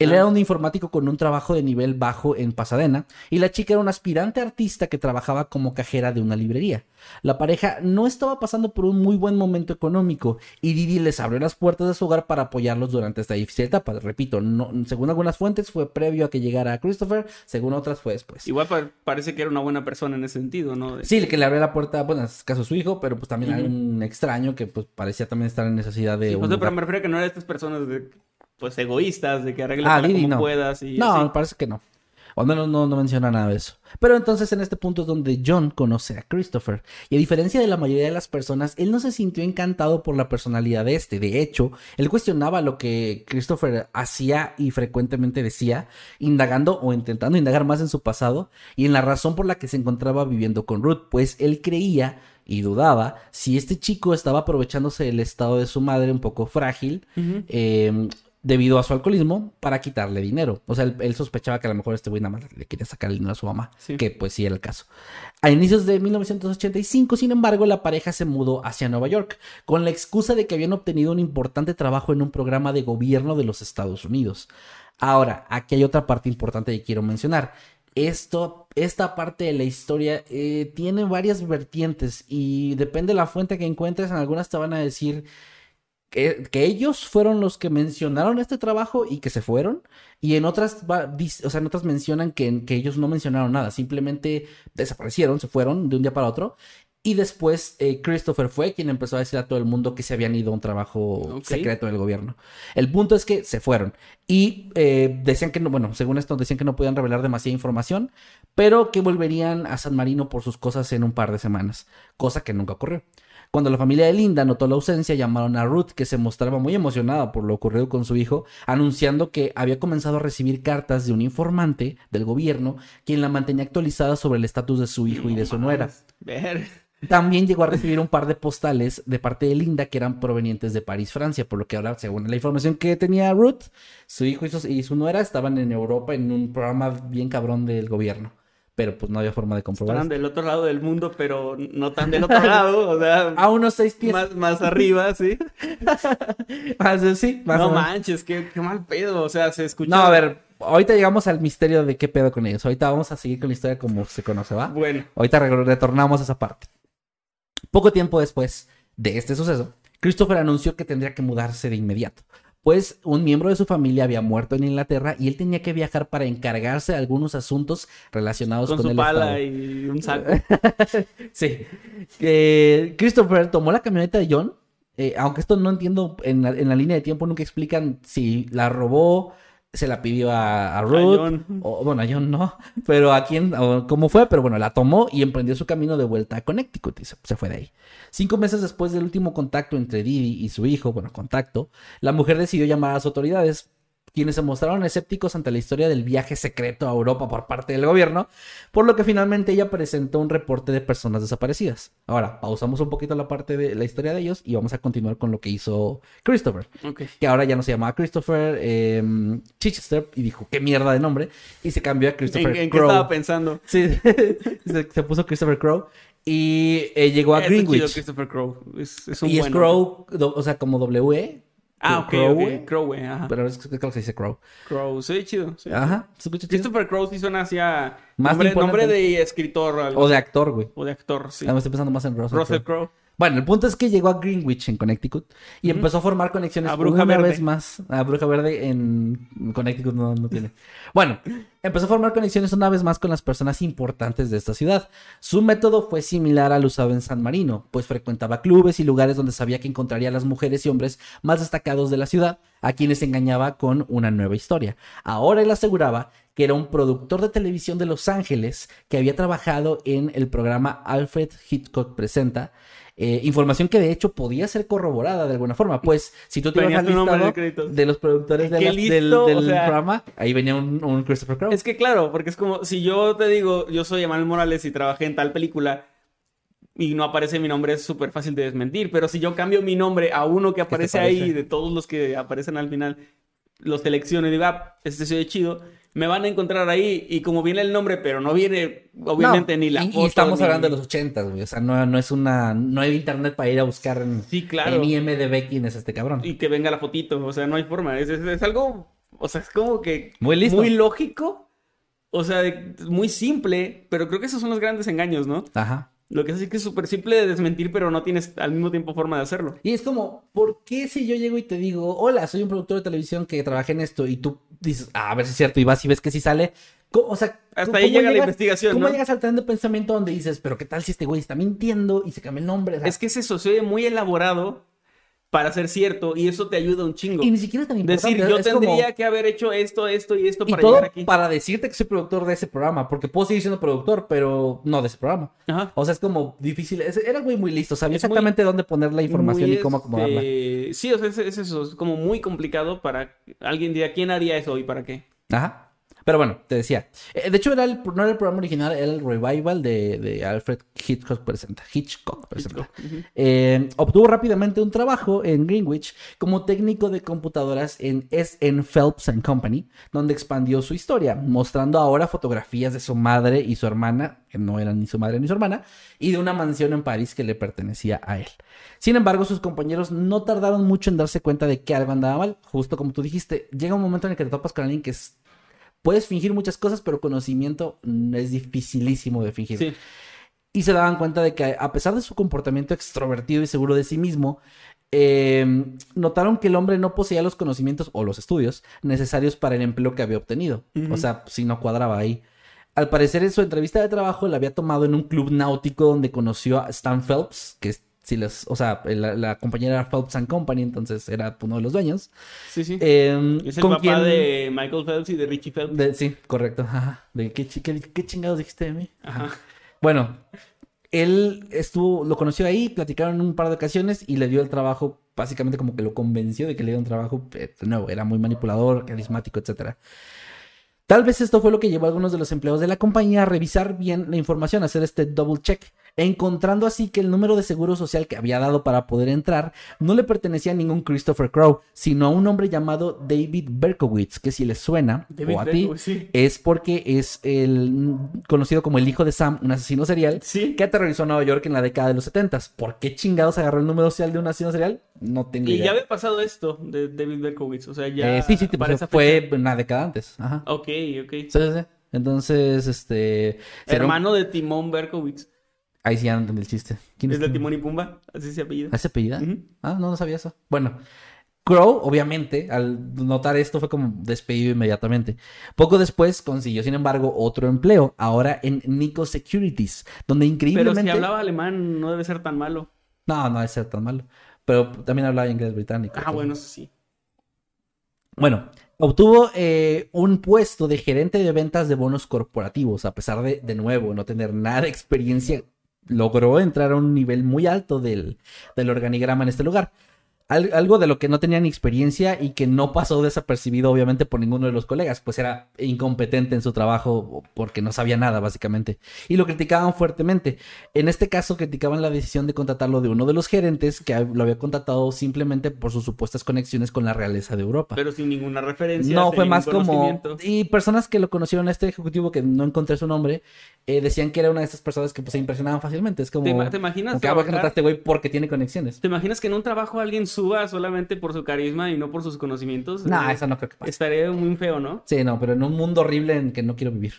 Él era un informático con un trabajo de nivel bajo en Pasadena y la chica era una aspirante artista que trabajaba como cajera de una librería. La pareja no estaba pasando por un muy buen momento económico y Didi les abrió las puertas de su hogar para apoyarlos durante esta difícil etapa. Repito, no, según algunas fuentes fue previo a que llegara Christopher, según otras fue después. Igual pa- parece que era una buena persona en ese sentido, ¿no? De- Sí, el que le abrió la puerta, bueno, en este caso su hijo, pero pues también hay un extraño que pues parecía también estar en necesidad de Sí, un o sea, pero me refiero a que no eran estas personas de, pues egoístas, de que arregles Ah, como no. puedas y No, así. me parece que no. O al menos no, no menciona nada de eso. Pero entonces en este punto es donde John conoce a Christopher. Y a diferencia de la mayoría de las personas, él no se sintió encantado por la personalidad de este. De hecho, él cuestionaba lo que Christopher hacía y frecuentemente decía, indagando o intentando indagar más en su pasado y en la razón por la que se encontraba viviendo con Ruth. Pues él creía y dudaba si este chico estaba aprovechándose del estado de su madre un poco frágil eh, debido a su alcoholismo para quitarle dinero. O sea, él, él sospechaba que a lo mejor este güey nada más le quería sacar el dinero a su mamá, Sí. que pues sí era el caso. A inicios de 1985, sin embargo, la pareja se mudó hacia Nueva York con la excusa de que habían obtenido un importante trabajo en un programa de gobierno de los Estados Unidos. Ahora, aquí hay otra parte importante que quiero mencionar. Esto, esta parte de la historia eh, tiene varias vertientes y depende de la fuente que encuentres. En algunas te van a decir que, que ellos fueron los que mencionaron este trabajo y que se fueron. Y en otras, o sea, en otras mencionan que, que ellos no mencionaron nada, simplemente desaparecieron, se fueron de un día para otro. Y después eh, Christopher fue quien empezó a decir a todo el mundo que se habían ido a un trabajo secreto del gobierno. El punto es que se fueron. Y eh, decían que no, bueno, según esto decían que no podían revelar demasiada información, pero que volverían a San Marino por sus cosas en un par de semanas, cosa que nunca ocurrió. Cuando la familia de Linda notó la ausencia, llamaron a Ruth, que se mostraba muy emocionada por lo ocurrido con su hijo, anunciando que había comenzado a recibir cartas de un informante del gobierno, quien la mantenía actualizada sobre el estatus de su hijo y de su nuera. Ver. También llegó a recibir un par de postales de parte de Linda que eran provenientes de París, Francia, por lo que ahora, según la información que tenía Ruth, su hijo y su, y su nuera estaban en Europa en un programa bien cabrón del gobierno. Pero pues no había forma de comprobar. Estaban esto. del otro lado del mundo, pero no tan del otro lado. O sea, A unos seis pies. más, más arriba, sí. Más, sí, más No manches, qué, qué mal pedo. O sea, se escucha. No, a ver, ahorita llegamos al misterio de qué pedo con ellos. Ahorita vamos a seguir con la historia como se conoce, ¿va? Bueno, Ahorita re- retornamos a esa parte. Poco tiempo después de este suceso, Christopher anunció que tendría que mudarse de inmediato, pues un miembro de su familia había muerto en Inglaterra y él tenía que viajar para encargarse de algunos asuntos relacionados con con, su el pala estado. y un saco. Sí. Eh, Christopher tomó la camioneta de John, eh, aunque esto no entiendo en la, en la línea de tiempo, nunca explican si la robó, se la pidió a, a Ruth, o bueno, a John no, pero a quién, o cómo fue, pero bueno, la tomó y emprendió su camino de vuelta a Connecticut y se, se fue de ahí. Cinco meses después del último contacto entre Didi y su hijo, bueno, contacto, la mujer decidió llamar a las autoridades, quienes se mostraron escépticos ante la historia del viaje secreto a Europa por parte del gobierno, por lo que finalmente ella presentó un reporte de personas desaparecidas. Ahora, pausamos un poquito la parte de la historia de ellos y vamos a continuar con lo que hizo Christopher, que ahora ya no se llamaba Christopher eh, Chichester y dijo, qué mierda de nombre, y se cambió a ¿En, Christopher en qué Crowe. estaba pensando? Sí, se, se puso Christopher Crowe y eh, llegó a Greenwich. Christopher Crowe. Es, es un Y es Crow, do- o sea, como W. Ah, ok, Crowe, ok. Crowe, ajá. Pero es, creo que se dice Crow. Crowe, sí, chido. sí. Ajá, se escucha chido. Christopher Crowe sí suena hacia Más nombre, nombre de escritor algo O de actor, güey. o de actor, sí. Ah, me estoy pensando más en Russell, Russell Crowe. Crowe. Bueno, el punto es que llegó a Greenwich, en Connecticut, y empezó a formar conexiones A Bruja una Verde. vez más. A Bruja Verde en Connecticut no, no tiene. Bueno, empezó a formar conexiones una vez más con las personas importantes de esta ciudad. Su método fue similar al usado en San Marino, pues frecuentaba clubes y lugares donde sabía que encontraría a las mujeres y hombres más destacados de la ciudad, a quienes engañaba con una nueva historia. Ahora él aseguraba que era un productor de televisión de Los Ángeles que había trabajado en el programa Alfred Hitchcock Presenta. Eh, información que de hecho podía ser corroborada de alguna forma, pues si tú te ibas al listado crédito. de los productores de del, listo, del o sea. programa, ahí venía un, un Christopher Crowe. Es que claro, porque es como si yo te digo, yo soy Emanuel Morales y trabajé en tal película y no aparece mi nombre, es súper fácil de desmentir. Pero si yo cambio mi nombre a uno que aparece parece? ahí, de todos los que aparecen al final, los selecciono y digo, ah, este se oye chido, me van a encontrar ahí. Y como viene el nombre, pero no viene, obviamente, No, ni la y, y foto. estamos ni- hablando de los ochentas, güey. O sea, no, no es una. No hay internet para ir a buscar en, Sí, claro. en IMDB quién es este cabrón. Y que venga la fotito, o sea, no hay forma. Es, es- es algo, o sea, es como que Muy listo. muy lógico, o sea, muy simple, pero creo que esos son los grandes engaños, ¿no? Aja. Lo que es así que es súper simple de desmentir, pero no tienes al mismo tiempo forma de hacerlo. Y es como, ¿por qué si yo llego y te digo, hola, soy un productor de televisión que trabajé en esto y tú dices, ah, a ver si es cierto y vas y ves que sí sale? O sea, Hasta ¿cómo ahí llega la investigación, ¿Cómo ¿no? llegas al tren de pensamiento donde dices, pero qué tal si este güey está mintiendo y se cambia el nombre? O sea, Es que es eso, se oye muy elaborado para ser cierto y eso te ayuda un chingo. y ni siquiera es tan importante. Decir, yo es como- tendría que haber hecho esto, esto y esto Y para todo llegar aquí. para decirte que soy productor de ese programa, porque puedo seguir siendo productor, pero no de ese programa. Ajá. O sea, es como difícil. es- era güey muy listo, sabía Es muy- exactamente dónde poner la información Muy, y cómo acomodarla. este, Sí, o sea, es, es eso, es como muy complicado para alguien diría, ¿quién haría eso y para qué? Ajá. Pero bueno, te decía. eh, de hecho, era el, no era el programa original, era el revival de, de Alfred Hitchcock presenta. Hitchcock presenta. Eh, obtuvo rápidamente un trabajo en Greenwich como técnico de computadoras en S.N. Phelps and Company, donde expandió su historia, mostrando ahora fotografías de su madre y su hermana, que no eran ni su madre ni su hermana, y de una mansión en París que le pertenecía a él. Sin embargo, sus compañeros no tardaron mucho en darse cuenta de que algo andaba mal, justo como tú dijiste. Llega un momento en el que te topas con alguien que es- puedes fingir muchas cosas, pero conocimiento es dificilísimo de fingir. Sí. Y se daban cuenta de que a pesar de su comportamiento extrovertido y seguro de sí mismo, eh, notaron que el hombre no poseía los conocimientos o los estudios necesarios para el empleo que había obtenido. O sea, si no cuadraba ahí. Al parecer en su entrevista de trabajo la había tomado en un club náutico donde conoció a Stan Phelps, que es- si les, o sea, la, la compañera era Phelps and Company, entonces era uno de los dueños. Sí, sí. Eh, es el papá quien- de Michael Phelps y de Richie Phelps. de- sí, correcto. Ajá. ¿De qué, qué- qué chingados dijiste de mí? Ajá. Bueno, él estuvo, lo conoció ahí, platicaron en un par de ocasiones y le dio el trabajo, básicamente como que lo convenció de que le dio un trabajo, eh, nuevo, era muy manipulador, carismático, etcétera. Tal vez esto fue lo que llevó a algunos de los empleados de la compañía a revisar bien la información, a hacer este double check, encontrando así que el número de seguro social que había dado para poder entrar no le pertenecía a ningún Christopher Crow, sino a un hombre llamado David Berkowitz, que si les suena, David o a ti, sí. es porque es el conocido como el hijo de Sam, un asesino serial, Sí. que aterrorizó a Nueva York en la década de los 70. ¿Por qué chingados agarró el número social de un asesino serial? No tengo Y idea. ya había pasado esto de David Berkowitz. O sea, ya. Eh, sí, sí, para esa fue fecha. una década antes. Ajá. Ok, ok. Sí, sí, sí. Entonces, este... será Hermano de Timón Berkowitz. Ahí sí ya no entendí el chiste. ¿Quién Es es de Timón? Y Pumba. Así se apellida. ¿Ah, ¿Ese apellida? Ah, no, no sabía eso. Bueno, Crow, obviamente, al notar esto fue como despedido inmediatamente. Poco después consiguió, sin embargo, otro empleo, ahora en Nico Securities, donde Pero increíblemente... si hablaba alemán, no debe ser tan malo. No, no debe ser tan malo. Pero también hablaba inglés británico. Ah, bueno, eso sí. Bueno, obtuvo eh, un puesto de gerente de ventas de bonos corporativos, a pesar de, de nuevo, no tener nada de experiencia. Logró entrar a un nivel muy alto del, del organigrama en este lugar. Al- algo de lo que no tenía ni experiencia y que no pasó desapercibido, obviamente, por ninguno de los colegas, pues era incompetente en su trabajo porque no sabía nada, básicamente. Y lo criticaban fuertemente. En este caso, criticaban la decisión de contratarlo de uno de los gerentes que lo había contratado simplemente por sus supuestas conexiones con la realeza de Europa. Pero sin ninguna referencia. No, fue más como... Y personas que lo conocieron a este ejecutivo, que no encontré su nombre, eh, decían que era una de estas personas que pues, se impresionaban fácilmente. Es como... ¿Te, te imaginas? como que, ah, trabajar- a este güey porque tiene conexiones. ¿Te imaginas que en un trabajo alguien suba solamente por su carisma y no por sus conocimientos? No, Eh, eso no creo que pase. Estaría muy feo, ¿no? Sí, no, pero en un mundo horrible en que no quiero vivir.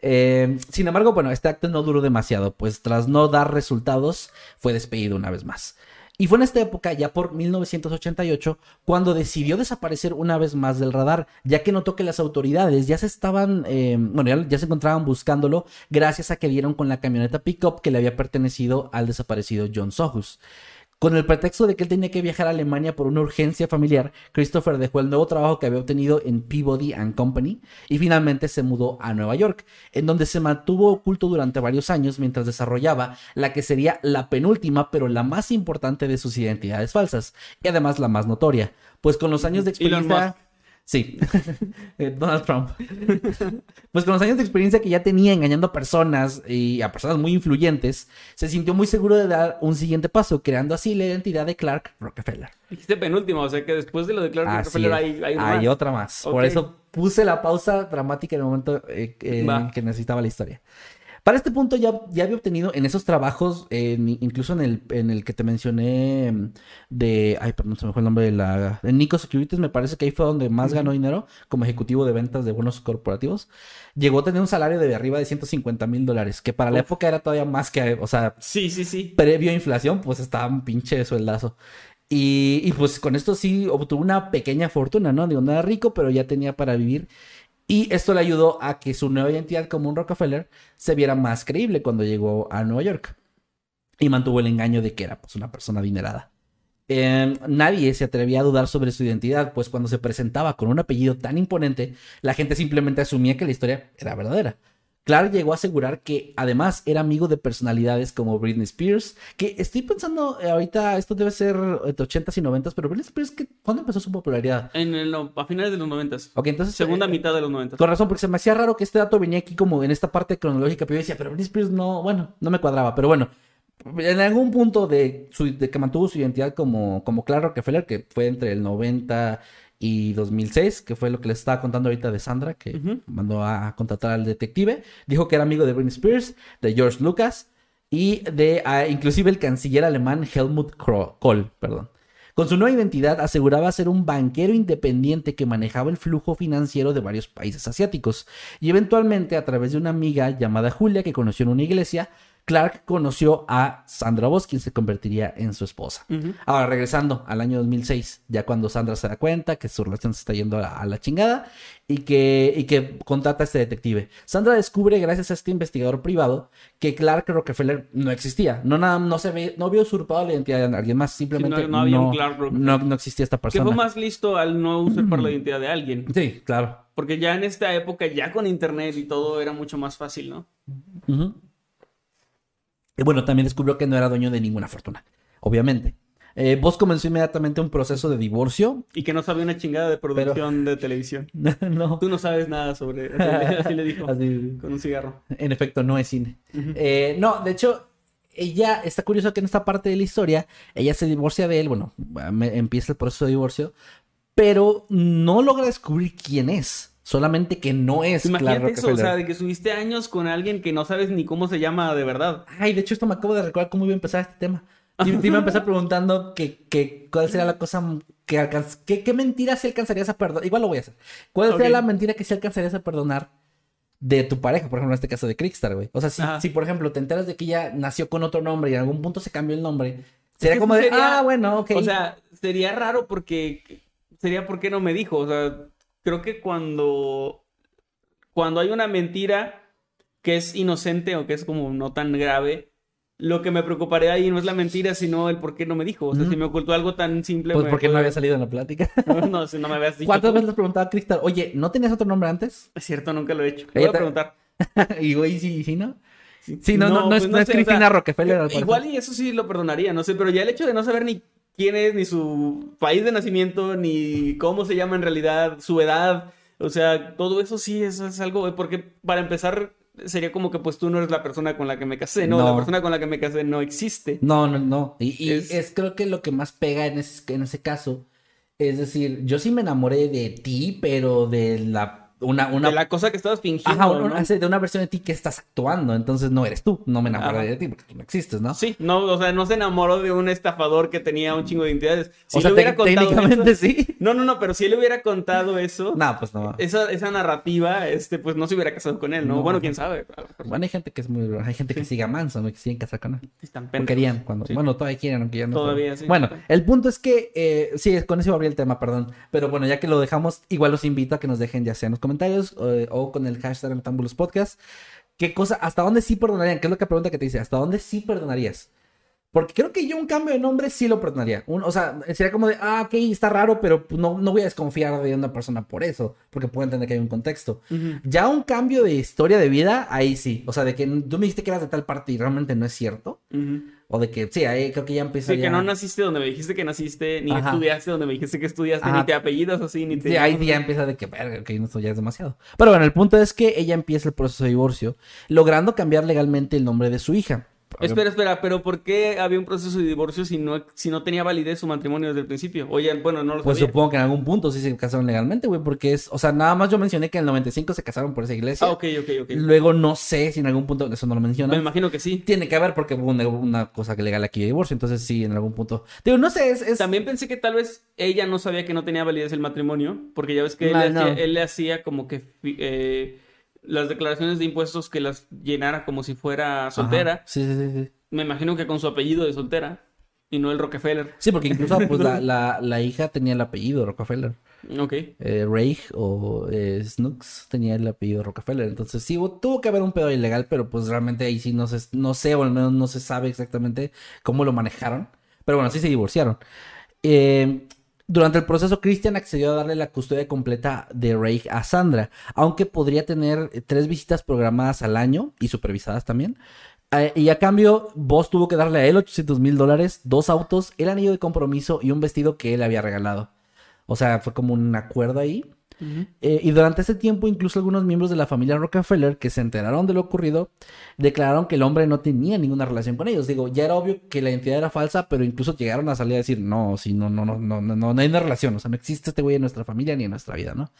Eh, sin embargo, bueno, este acto no duró demasiado, pues tras no dar resultados, fue despedido una vez más. Y fue en esta época, ya por 1988, cuando decidió desaparecer una vez más del radar, ya que notó que las autoridades ya se estaban, eh, bueno, ya, ya se encontraban buscándolo gracias a que dieron con la camioneta pickup que le había pertenecido al desaparecido John Sohus. Con el pretexto de que él tenía que viajar a Alemania por una urgencia familiar, Christopher dejó el nuevo trabajo que había obtenido en Peabody and Company y finalmente se mudó a Nueva York, en donde se mantuvo oculto durante varios años mientras desarrollaba la que sería la penúltima, pero la más importante de sus identidades falsas, y además la más notoria, pues con los años de experiencia... Sí, Eh, Donald Trump. pues con los años de experiencia que ya tenía engañando a personas y a personas muy influyentes, se sintió muy seguro de dar un siguiente paso, creando así la identidad de Clark Rockefeller. Dijiste penúltima, o sea que después de lo de Clark Así Rockefeller hay, hay, uno Hay más. otra más. Por eso puse la pausa dramática en el momento eh, que necesitaba la historia. Para este punto ya, ya había obtenido en esos trabajos, incluso en el, en el que te mencioné mm, de, ay, perdón, se me fue el nombre de la, de Nico Securities, me parece que ahí fue donde más ganó dinero como ejecutivo de ventas de bonos corporativos. Llegó a tener un salario de arriba de 150 mil dólares, que para la época era todavía más que, o sea, Sí, sí, sí. previo a inflación, pues estaba un pinche sueldazo. Y, y pues con esto sí obtuvo una pequeña fortuna, ¿no? Digo, no era rico, pero ya tenía para vivir. Y esto le ayudó a que su nueva identidad como un Rockefeller se viera más creíble cuando llegó a Nueva York. Y mantuvo el engaño de que era pues una persona adinerada. Eh, nadie se atrevía a dudar sobre su identidad, pues cuando se presentaba con un apellido tan imponente, la gente simplemente asumía que la historia era verdadera. Clark llegó a asegurar que además era amigo de personalidades como Britney Spears, que estoy pensando eh, ahorita, esto debe ser de 80s y 90s, pero Britney Spears, ¿qué- ¿cuándo empezó su popularidad? En el a finales de los noventas. Ok, entonces... Segunda eh, mitad de los noventas. Con razón, porque se me hacía raro que este dato venía aquí como en esta parte cronológica, pero yo decía, pero Britney Spears no, bueno, no me cuadraba, pero bueno, en algún punto de, su, de que mantuvo su identidad como, como Clark Rockefeller, que fue entre el 90 y 2006, que fue lo que les estaba contando ahorita de Sandra, que mandó a contratar al detective, dijo que era amigo de Britney Spears, de George Lucas y de ah, inclusive el canciller alemán Helmut Kohl, perdón. Con su nueva identidad aseguraba ser un banquero independiente que manejaba el flujo financiero de varios países asiáticos. Y eventualmente a través de una amiga llamada Julia que conoció en una iglesia, Clark conoció a Sandra Voss, quien se convertiría en su esposa. Ahora, regresando al año 2006, ya cuando Sandra se da cuenta que su relación se está yendo a la, a la chingada y que, y que contrata a este detective. Sandra descubre, gracias a este investigador privado, que Clark Rockefeller no existía. No, nada, no se ve, no había usurpado la identidad de alguien más, simplemente no- no había un Clark Rockefeller. no, no existía esta Que persona. fue más listo al no usurpar la identidad de alguien. Sí, claro. Porque ya en esta época, ya con internet y todo, era mucho más fácil, ¿no? Y bueno, también descubrió que no era dueño de ninguna fortuna, obviamente. Eh, Voss comenzó inmediatamente un proceso de divorcio. Y que no sabía una chingada de producción de televisión. no. Tú no sabes nada sobre... Así le, así le dijo. Así- Con un cigarro. En efecto, no es cine. Eh, no, de hecho, ella está curiosa que en esta parte de la historia, ella se divorcia de él, bueno, empieza el proceso de divorcio, pero no logra descubrir quién es. Solamente que no es Imagínate Clark eso, o sea, de que estuviste años con alguien que no sabes ni cómo se llama de verdad. Ay, de hecho, esto me acabo de recordar cómo iba a empezar este tema. Sí me empezó preguntando que, que cuál sería la cosa que alcanz... que- ¿Qué mentira se alcanzarías a perdonar? Igual lo voy a hacer. ¿Cuál sería la mentira que se alcanzarías a perdonar de tu pareja? Por ejemplo, en este caso de Crickstar, güey. O sea, si, si por ejemplo te enteras de que ella nació con otro nombre y en algún punto se cambió el nombre, sería como de, sería- ah, bueno, ok. O sea, sería raro porque sería porque no me dijo. O sea, creo que cuando cuando hay una mentira que es inocente o que es como no tan grave, lo que me preocuparía ahí no es la mentira, sino el por qué no me dijo. O sea, si me ocultó algo tan simple, pues porque no había salido en la plática. no, no, si no me habías dicho. ¿Cuántas tú. veces le has preguntado a Crickstar, oye, ¿no tenías otro nombre antes? Es cierto, nunca lo he hecho. Ella Voy a te- preguntar. y güey, sí, sí, ¿no? Sí, no, no, no, pues es, no es sé, o Cristina sea, Rockefeller. al Igual y eso sí lo perdonaría, no sé, pero ya el hecho de no saber ni quién es, ni su país de nacimiento, ni cómo se llama en realidad, su edad, o sea, todo eso sí es, es algo, porque para empezar sería como que pues tú no eres la persona con la que me casé, no, No. la persona con la que me casé no existe. No, no, no. Y, y es... Es- creo que lo que más pega en ese, en ese caso. Es decir, yo sí me enamoré de ti, pero de la. Una, una, De la cosa que estabas fingiendo, ajá, una- de una versión de ti que estás actuando. Entonces no eres tú. No me enamoré Ajá. de ti porque tú no existes, ¿no? Sí, no, o sea, no se enamoró de un estafador que tenía un chingo de identidades. Si o sea, le hubiera contado técnicamente eso- sí. No, no, no, pero si él hubiera contado eso, No, pues no. esa, esa narrativa, este, pues no se hubiera casado con él, ¿no? No. Bueno, quién sabe. Bueno, hay gente que es muy. Hay gente que sigue a Manson, ¿no? que siguen casar con él. Están querían cuando. Sí. Bueno, todavía quieren, aunque ya no. Todavía, sí. Bueno, el punto es que. eh, sí, con eso iba a abrir el tema, perdón. Pero bueno, ya que lo dejamos, igual los invito a que nos dejen ya sea en los comentarios eh, o con el hashtag Noctambulos Podcast. ¿Qué cosa, hasta dónde sí perdonarían? ¿Qué es lo que pregunta que te dice? ¿Hasta dónde sí perdonarías? Porque creo que yo un cambio de nombre sí lo perdonaría. Un- o sea, sería como de, ah, ok, está raro, pero pues, no, no voy a desconfiar de una persona por eso, porque puedo entender que hay un contexto. Ujú. Ya un cambio de historia de vida, ahí sí. O sea, de que tú me dijiste que eras de tal parte y realmente no es cierto. Ujú. O de que, sí, ahí creo que ya empieza Sí, ya... que no naciste donde me dijiste que naciste, ni Ajá. estudiaste donde me dijiste que estudiaste, Ajá. ni te apellidas así, ni te... Sí, ahí ya empieza de que, verga, ok, no, esto ya es demasiado. Pero bueno, el punto es que ella empieza el proceso de divorcio, logrando cambiar legalmente el nombre de su hija. Espera, espera, pero ¿por qué había un proceso de divorcio si no, si no tenía validez su matrimonio desde el principio? Oye, bueno, no lo Pues sabía. supongo que en algún punto sí se casaron legalmente, güey, porque es, o sea, nada más yo mencioné que en el 95 se casaron por esa iglesia. Ah, ok, ok, ok. Luego no sé si en algún punto, eso no lo Me menciona. imagino que sí. Tiene que haber porque hubo una, una cosa legal aquí de divorcio, entonces sí, en algún punto. Digo, no sé, es... es- También pensé que tal vez ella no sabía que no tenía validez el matrimonio, porque ya ves que él, No, hacía, no. él le hacía como que eh, las declaraciones de impuestos que las llenara como si fuera soltera. Sí, sí, sí. Me imagino que con su apellido de soltera y no el Rockefeller. Sí, porque incluso pues la, la, la hija tenía el apellido Rockefeller. Ok. Eh, Reich o eh, Snooks tenía el apellido Rockefeller. Entonces sí, tuvo que haber un pedo ilegal, pero pues realmente ahí sí no, se, no sé, o al menos no se sabe exactamente cómo lo manejaron. Pero bueno, sí se divorciaron. Eh, Durante el proceso, Christian accedió a darle la custodia completa de Ray a Sandra, aunque podría tener eh, tres visitas programadas al año y supervisadas también. Eh, y a cambio, Voss tuvo que darle a él 800 mil dólares, dos autos, el anillo de compromiso y un vestido que él había regalado. O sea, fue como un acuerdo ahí. Eh, y durante ese tiempo, incluso algunos miembros de la familia Rockefeller que se enteraron de lo ocurrido, declararon que el hombre no tenía ninguna relación con ellos. Digo, ya era obvio que la identidad era falsa, pero incluso llegaron a salir a decir, no, sí, no, no, no, no, no, no hay una relación. O sea, no existe este güey en nuestra familia ni en nuestra vida, ¿no?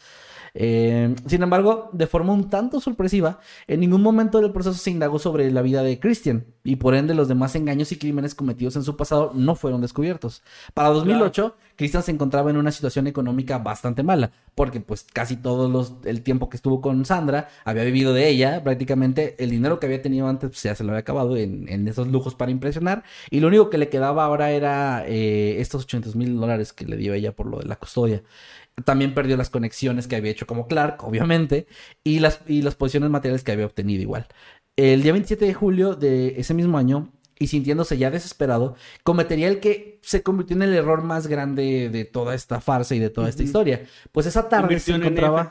Eh, sin embargo, de forma un tanto sorpresiva, en ningún momento del proceso se indagó sobre la vida de Christian y por ende los demás engaños y crímenes cometidos en su pasado no fueron descubiertos. Para 2008, Christian se encontraba en una situación económica bastante mala, porque pues casi todo los, el tiempo que estuvo con Sandra había vivido de ella, prácticamente el dinero que había tenido antes pues, ya se lo había acabado en, esos lujos para impresionar y lo único que le quedaba ahora era eh, estos 800 mil dólares que le dio ella por lo de la custodia. También perdió las conexiones que había hecho como Clark, obviamente, y las, y las posiciones materiales que había obtenido igual. El día 27 de julio de ese mismo año, y sintiéndose ya desesperado, cometería el que se convirtió en el error más grande de toda esta farsa y de toda esta historia. Pues esa tarde se encontraba...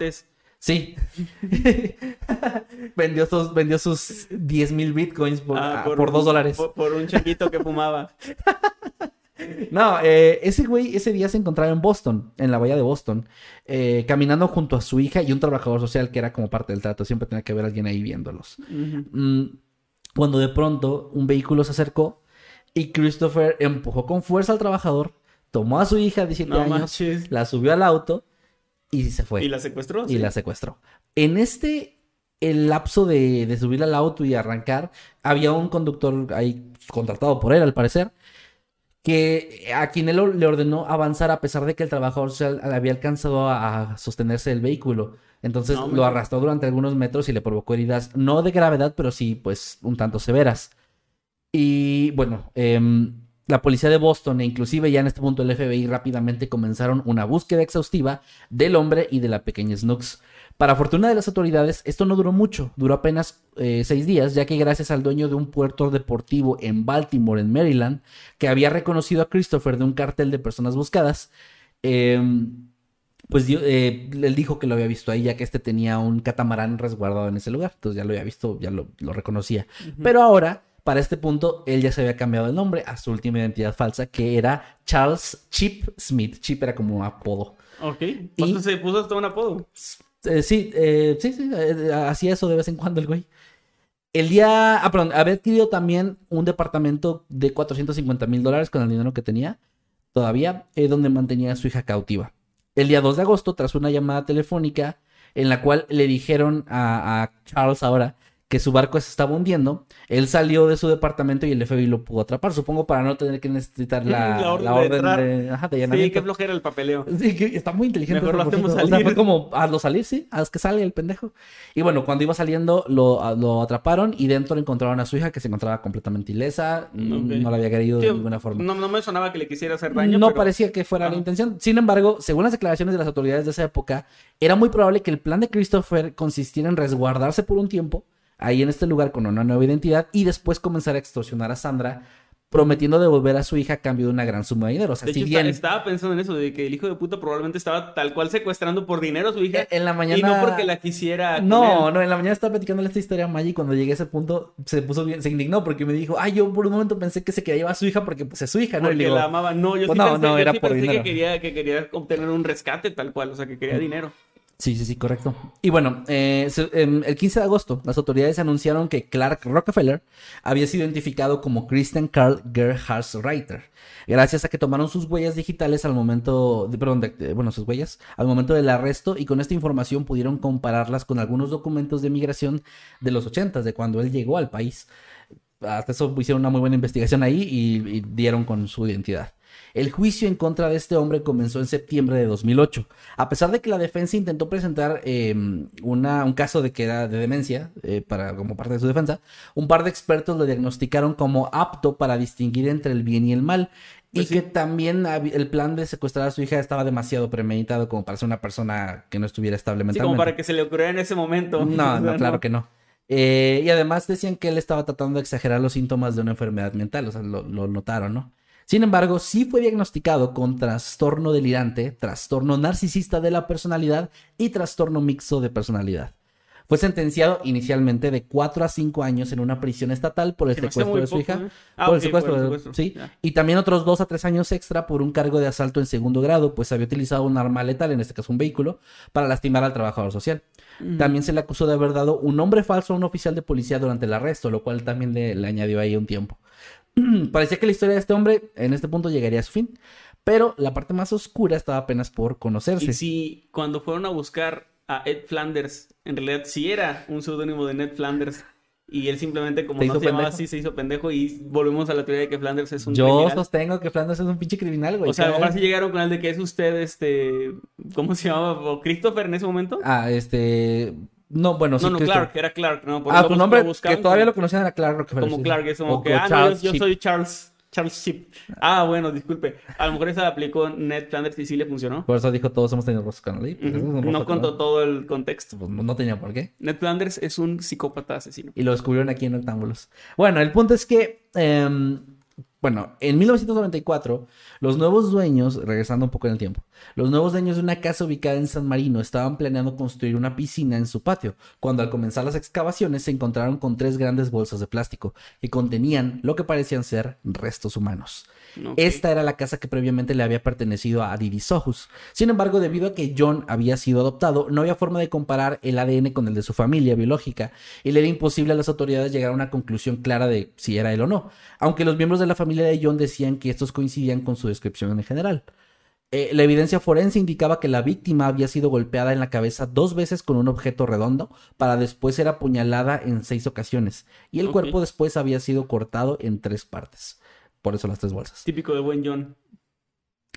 Sí. vendió, sus, vendió sus 10 mil bitcoins por, ah, por, dos dólares. Por, un changuito que fumaba. No, eh, ese güey ese día se encontraba en Boston, en la bahía de Boston, eh, caminando junto a su hija y un trabajador social que era como parte del trato. Siempre tenía que haber alguien ahí viéndolos. Mm, cuando de pronto un vehículo se acercó y Christopher empujó con fuerza al trabajador, tomó a su hija de 17 años, la subió al auto y se fue. ¿Y la secuestró? Y la secuestró. En este el lapso de, de subir al auto y arrancar, había un conductor ahí contratado por él, al parecer, que a quien él le ordenó avanzar a pesar de que el trabajador había alcanzado a, sostenerse del vehículo. Entonces lo arrastró durante algunos metros y le provocó heridas, no de gravedad, pero sí, pues, un tanto severas. Y bueno, em, la policía de Boston e inclusive ya en este punto el FBI rápidamente comenzaron una búsqueda exhaustiva del hombre y de la pequeña Snooks. Para fortuna de las autoridades, esto no duró mucho, duró apenas eh, seis días, ya que gracias al dueño de un puerto deportivo en Baltimore, en Maryland, que había reconocido a Christopher de un cartel de personas buscadas, em, pues eh, él dijo que lo había visto ahí, ya que este tenía un catamarán resguardado en ese lugar, entonces ya lo había visto, ya lo, reconocía. Pero ahora, para este punto, él ya se había cambiado el nombre a su última identidad falsa, que era Charles Chip Smith. Chip era como un apodo. Ok. ¿Y se puso hasta un apodo? Eh, sí, eh, sí, sí, eh, hacía eso de vez en cuando el güey. El día, ah, perdón, había adquirido también un departamento de 450 mil dólares con el dinero que tenía todavía, donde mantenía a su hija cautiva. El día 2 de agosto, tras una llamada telefónica en la cual le dijeron a Charles ahora que su barco se estaba hundiendo, él salió de su departamento y el FBI lo pudo atrapar, supongo para no tener que necesitar la, orden, de, ajá, de, Sí, que flojera el papeleo. Sí, que está muy inteligente. Mejor lo hacemos salir. O sea, fue como, hazlo salir, sí, haz que salga el pendejo. Y bueno, cuando iba saliendo, lo, lo atraparon y dentro encontraron a su hija que se encontraba completamente ilesa, no la había querido de ninguna forma. No, no, me sonaba que le quisiera hacer daño. No parecía que fuera la intención. Sin embargo, según las declaraciones de las autoridades de esa época, era muy probable que el plan de Christopher consistiera en resguardarse por un tiempo ahí en este lugar con una nueva identidad y después comenzar a extorsionar a Sandra prometiendo devolver a su hija a cambio de una gran suma de dinero. O sea, de si hecho, bien... estaba pensando en eso, de que el hijo de puta probablemente estaba tal cual secuestrando por dinero a su hija. En la mañana... Y no porque la quisiera. No, no, en la mañana estaba platicando esta historia a Maggie y cuando llegué a ese punto se puso bien, se indignó porque me dijo, ay, yo por un momento pensé que se quería llevar a su hija porque pues es su hija, ¿no? Porque la amaba. No, yo sí no, pensé, no, era por dinero. Que quería, que quería obtener un rescate tal cual, o sea, que quería dinero. Sí, sí, sí, correcto. Y bueno, eh, el 15 de agosto, las autoridades anunciaron que Clark Rockefeller había sido identificado como Christian Carl Gerhardsreiter, gracias a que tomaron sus huellas digitales al momento, de, perdón, bueno, sus huellas al momento del arresto y con esta información pudieron compararlas con algunos documentos de migración de los 80, de cuando él llegó al país. Hasta eso hicieron una muy buena investigación ahí y dieron con su identidad. El juicio en contra de este hombre comenzó en septiembre de 2008. A pesar de que la defensa intentó presentar em, un caso de que era de demencia eh, para, como parte de su defensa, un par de expertos lo diagnosticaron como apto para distinguir entre el bien y el mal. y pues que también el plan de secuestrar a su hija estaba demasiado premeditado como para ser una persona que no estuviera estable mentalmente. Sí, como para que se le ocurriera en ese momento. No, no, claro que no. Eh, y además decían que él estaba tratando de exagerar los síntomas de una enfermedad mental, o sea, lo notaron, ¿no? Sin embargo, sí fue diagnosticado con trastorno delirante, trastorno narcisista de la personalidad y trastorno mixto de personalidad. Fue sentenciado inicialmente de 4 a 5 años en una prisión estatal por el secuestro de su hija. ¿eh? Ah, por el ok, secuestro, por el secuestro, sí. Y también otros 2 a 3 años extra por un cargo de asalto en segundo grado, pues había utilizado un arma letal, en este caso un vehículo, para lastimar al trabajador social. También se le acusó de haber dado un nombre falso a un oficial de policía durante el arresto, lo cual también le, le añadió ahí un tiempo. Parecía que la historia de este hombre en este punto llegaría a su fin, pero la parte más oscura estaba apenas por conocerse. Y si cuando fueron a buscar a Ed Flanders, en realidad sí era un seudónimo de Ned Flanders. Y él simplemente, como no se llamaba así, se hizo pendejo. Y volvemos a la teoría de que Flanders es un Yo criminal. sostengo que Flanders es un pinche criminal, güey. O sea, a mejor sí llegaron con el de que es usted, este. ¿Cómo se llamaba? ¿O Christopher en ese momento? Ah, este... No, bueno, sí. no, no, Clark, era Clark, ¿no? Por Ah, su lo nombre, que todavía lo conocían era Clark Rockefeller. Como. Clark, es O como que, ah, no, Charles yo, yo soy Charles. Charles Ship. Ah, bueno, disculpe. A lo mejor esa la aplicó Ned Flanders y sí le funcionó. Por eso dijo, todos hemos tenido rostros con Pues rostro No con contó todo el contexto. Pues no no tenía por qué. Ned Flanders es un psicópata asesino. Y lo descubrieron aquí en Octámbulos. Bueno, el punto es que, em, bueno, en 1994, los nuevos dueños, regresando un poco en el tiempo, los nuevos dueños de una casa ubicada en San Marino estaban planeando construir una piscina en su patio, cuando al comenzar las excavaciones se encontraron con tres grandes bolsas de plástico que contenían lo que parecían ser restos humanos. Esta era la casa que previamente le había pertenecido a Didi Sohus. Sin embargo, debido a que John había sido adoptado, no había forma de comparar el ADN con el de su familia biológica y le era imposible a las autoridades llegar a una conclusión clara de si era él o no, aunque los miembros de la familia de John decían que estos coincidían con su descripción en general. Eh, la evidencia forense indicaba que la víctima había sido golpeada en la cabeza dos veces con un objeto redondo para después ser apuñalada en seis ocasiones y el cuerpo después había sido cortado en tres partes. Por eso las tres bolsas. Típico de buen John.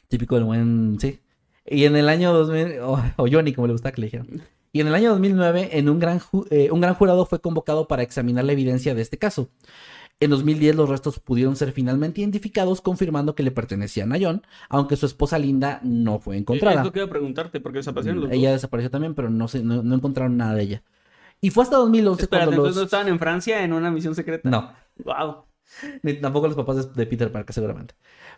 Típico del buen, sí. Y en el año 2000, o, o Johnny, como le gusta que le dijeran. Y en el año 2009, en un gran, ju- eh, un gran jurado fue convocado para examinar la evidencia de este caso. En 2010 los restos pudieron ser finalmente identificados, confirmando que le pertenecían a John, aunque su esposa Linda no fue Es encontrada. iba a preguntarte, porque desaparecieron los Ella dos. desapareció también, pero no, se, no, no encontraron nada de ella. Y fue hasta 2011 Espérate, cuando entonces no los... estaban en Francia en una misión secreta. No, Wow. Ni tampoco los papás de, de Peter Parker, seguramente.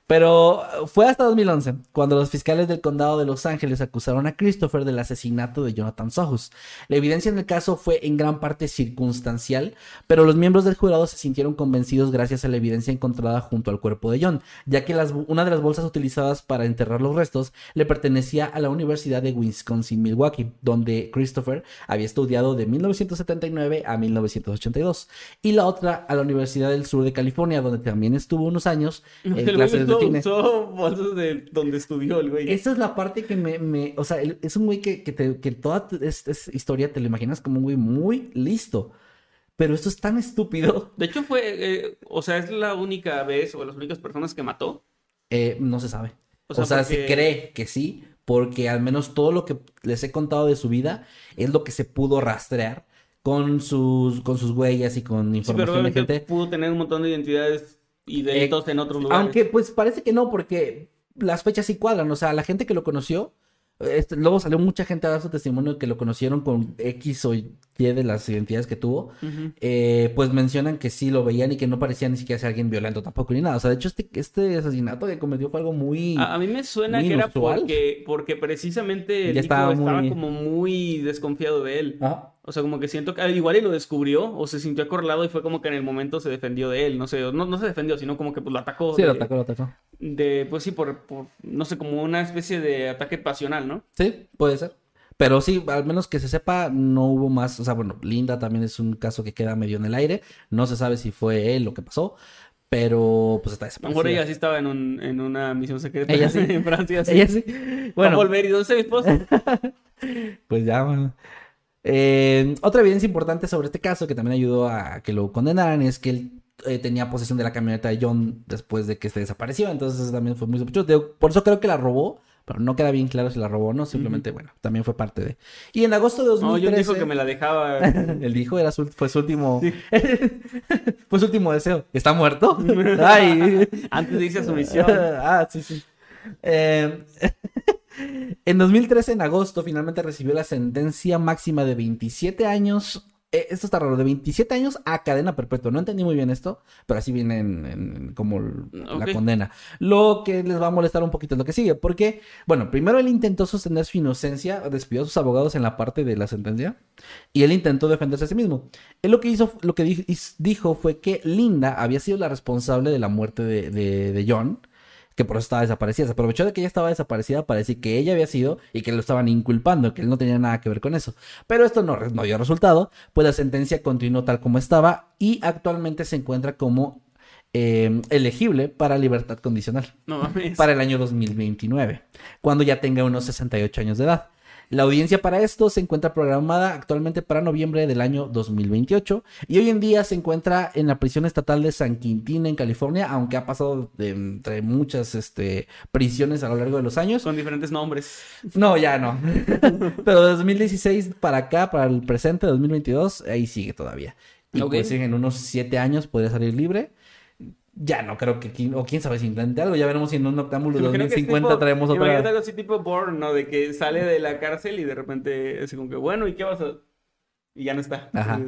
Pero uh, fue hasta 2011 cuando los fiscales del condado de Los Ángeles acusaron a Christopher del asesinato de Jonathan Sohus. La evidencia en el caso fue en gran parte circunstancial, pero los miembros del jurado se sintieron convencidos gracias a la evidencia encontrada junto al cuerpo de John, ya que las- una de las bolsas utilizadas para enterrar los restos le pertenecía a la Universidad de Wisconsin-Milwaukee, donde Christopher había estudiado de 1979 a 1982, y la otra a la Universidad del Sur de California, donde también estuvo unos años en clases de usó, usó bolsas de donde estudió el güey. Esa es la parte que me, me- o sea, el- es un güey que, que, te- que toda esta historia te lo imaginas como un güey muy listo. Pero esto es tan estúpido. De hecho, fue, eh, o sea, es la única vez o las únicas personas que mató. Eh, no se sabe. O O sea, se cree que sí, porque al menos todo lo que les he contado de su vida es lo que se pudo rastrear con sus, con sus huellas y con Sí, pero información de gente. pudo tener un montón de identidades y delitos en otros lugares. Aunque pues parece que no, porque las fechas sí cuadran. O sea, la gente que lo conoció, este, luego salió mucha gente a dar su testimonio que lo conocieron con X o Y de las identidades que tuvo. Eh, pues mencionan que sí lo veían y que no parecía ni siquiera ser alguien violento tampoco ni nada. O sea, de hecho, este, este asesinato que cometió fue algo muy. A, a mí me suena que era porque, porque precisamente el Ya estaba estaba, muy- como muy desconfiado de él. Ajá. O sea, como que siento que ah, igual y lo descubrió o se sintió acorralado y fue como que en el momento se defendió de él. No sé, no, no se defendió, sino como que pues lo atacó. Sí, de, lo atacó, lo atacó. de, pues sí, por, por, no sé, como una especie de ataque pasional, ¿no? Sí, puede ser. Pero sí, al menos que se sepa, no hubo más. O sea, bueno, Linda también es un caso que queda medio en el aire. No se sabe si fue él lo que pasó. Pero pues está A lo mejor desaparecida. ella sí estaba en, un, en una misión secreta Ella sí. en Francia. Sí. Ella sí. Va a Bueno, volver y ¿dónde está mi esposa? pues ya, bueno. Eh, otra evidencia importante sobre este caso que también ayudó a que lo condenaran es que él eh, tenía posesión de la camioneta de John después de que se desapareció. Entonces eso también fue muy sospechoso. Por eso creo que la robó, pero no queda bien claro si la robó o no. Simplemente, bueno, también fue parte de. Y en agosto de No, yo 2013... dijo que me la dejaba. Él dijo, era su, fue su último. fue su último deseo. ¿Está muerto? Ay. Antes de irse a su misión. ah, sí, sí. Eh, en 2013, en agosto, finalmente recibió la sentencia máxima de 27 años eh, esto está raro, de 27 años a cadena perpetua. No entendí muy bien esto, pero así viene en, en- como la condena. Lo que les va a molestar un poquito es lo que sigue, porque, bueno, primero él intentó sostener su inocencia, despidió a sus abogados en la parte de la sentencia, y él intentó defenderse a sí mismo. Él lo que hizo, lo que dijo fue que Linda había sido la responsable de la muerte de, de- de John, que por eso estaba desaparecida. Se aprovechó de que ella estaba desaparecida para decir que ella había sido y que lo estaban inculpando, que él no tenía nada que ver con eso. Pero esto no, dio resultado, pues la sentencia continuó tal como estaba y actualmente se encuentra como eh, elegible para libertad condicional No mames. para el año 2029, cuando ya tenga unos 68 años de edad. La audiencia para esto se encuentra programada actualmente para noviembre del año 2028 y hoy en día se encuentra en la prisión estatal de San Quintín en California, aunque ha pasado de entre muchas este, prisiones a lo largo de los años. Con diferentes nombres. No, ya no. Pero de 2016 para acá, para el presente, 2022, ahí sigue todavía. Y pues en unos siete años podría salir libre. Ya no creo que, o quién sabe si intente algo. Ya veremos si en un octámbulo es 2050 tipo- traemos Imagínate otra. algo así tipo Bourne, ¿no? De que sale de la cárcel y de repente es como que, bueno, ¿y qué vas a...? Y ya no está. Ajá.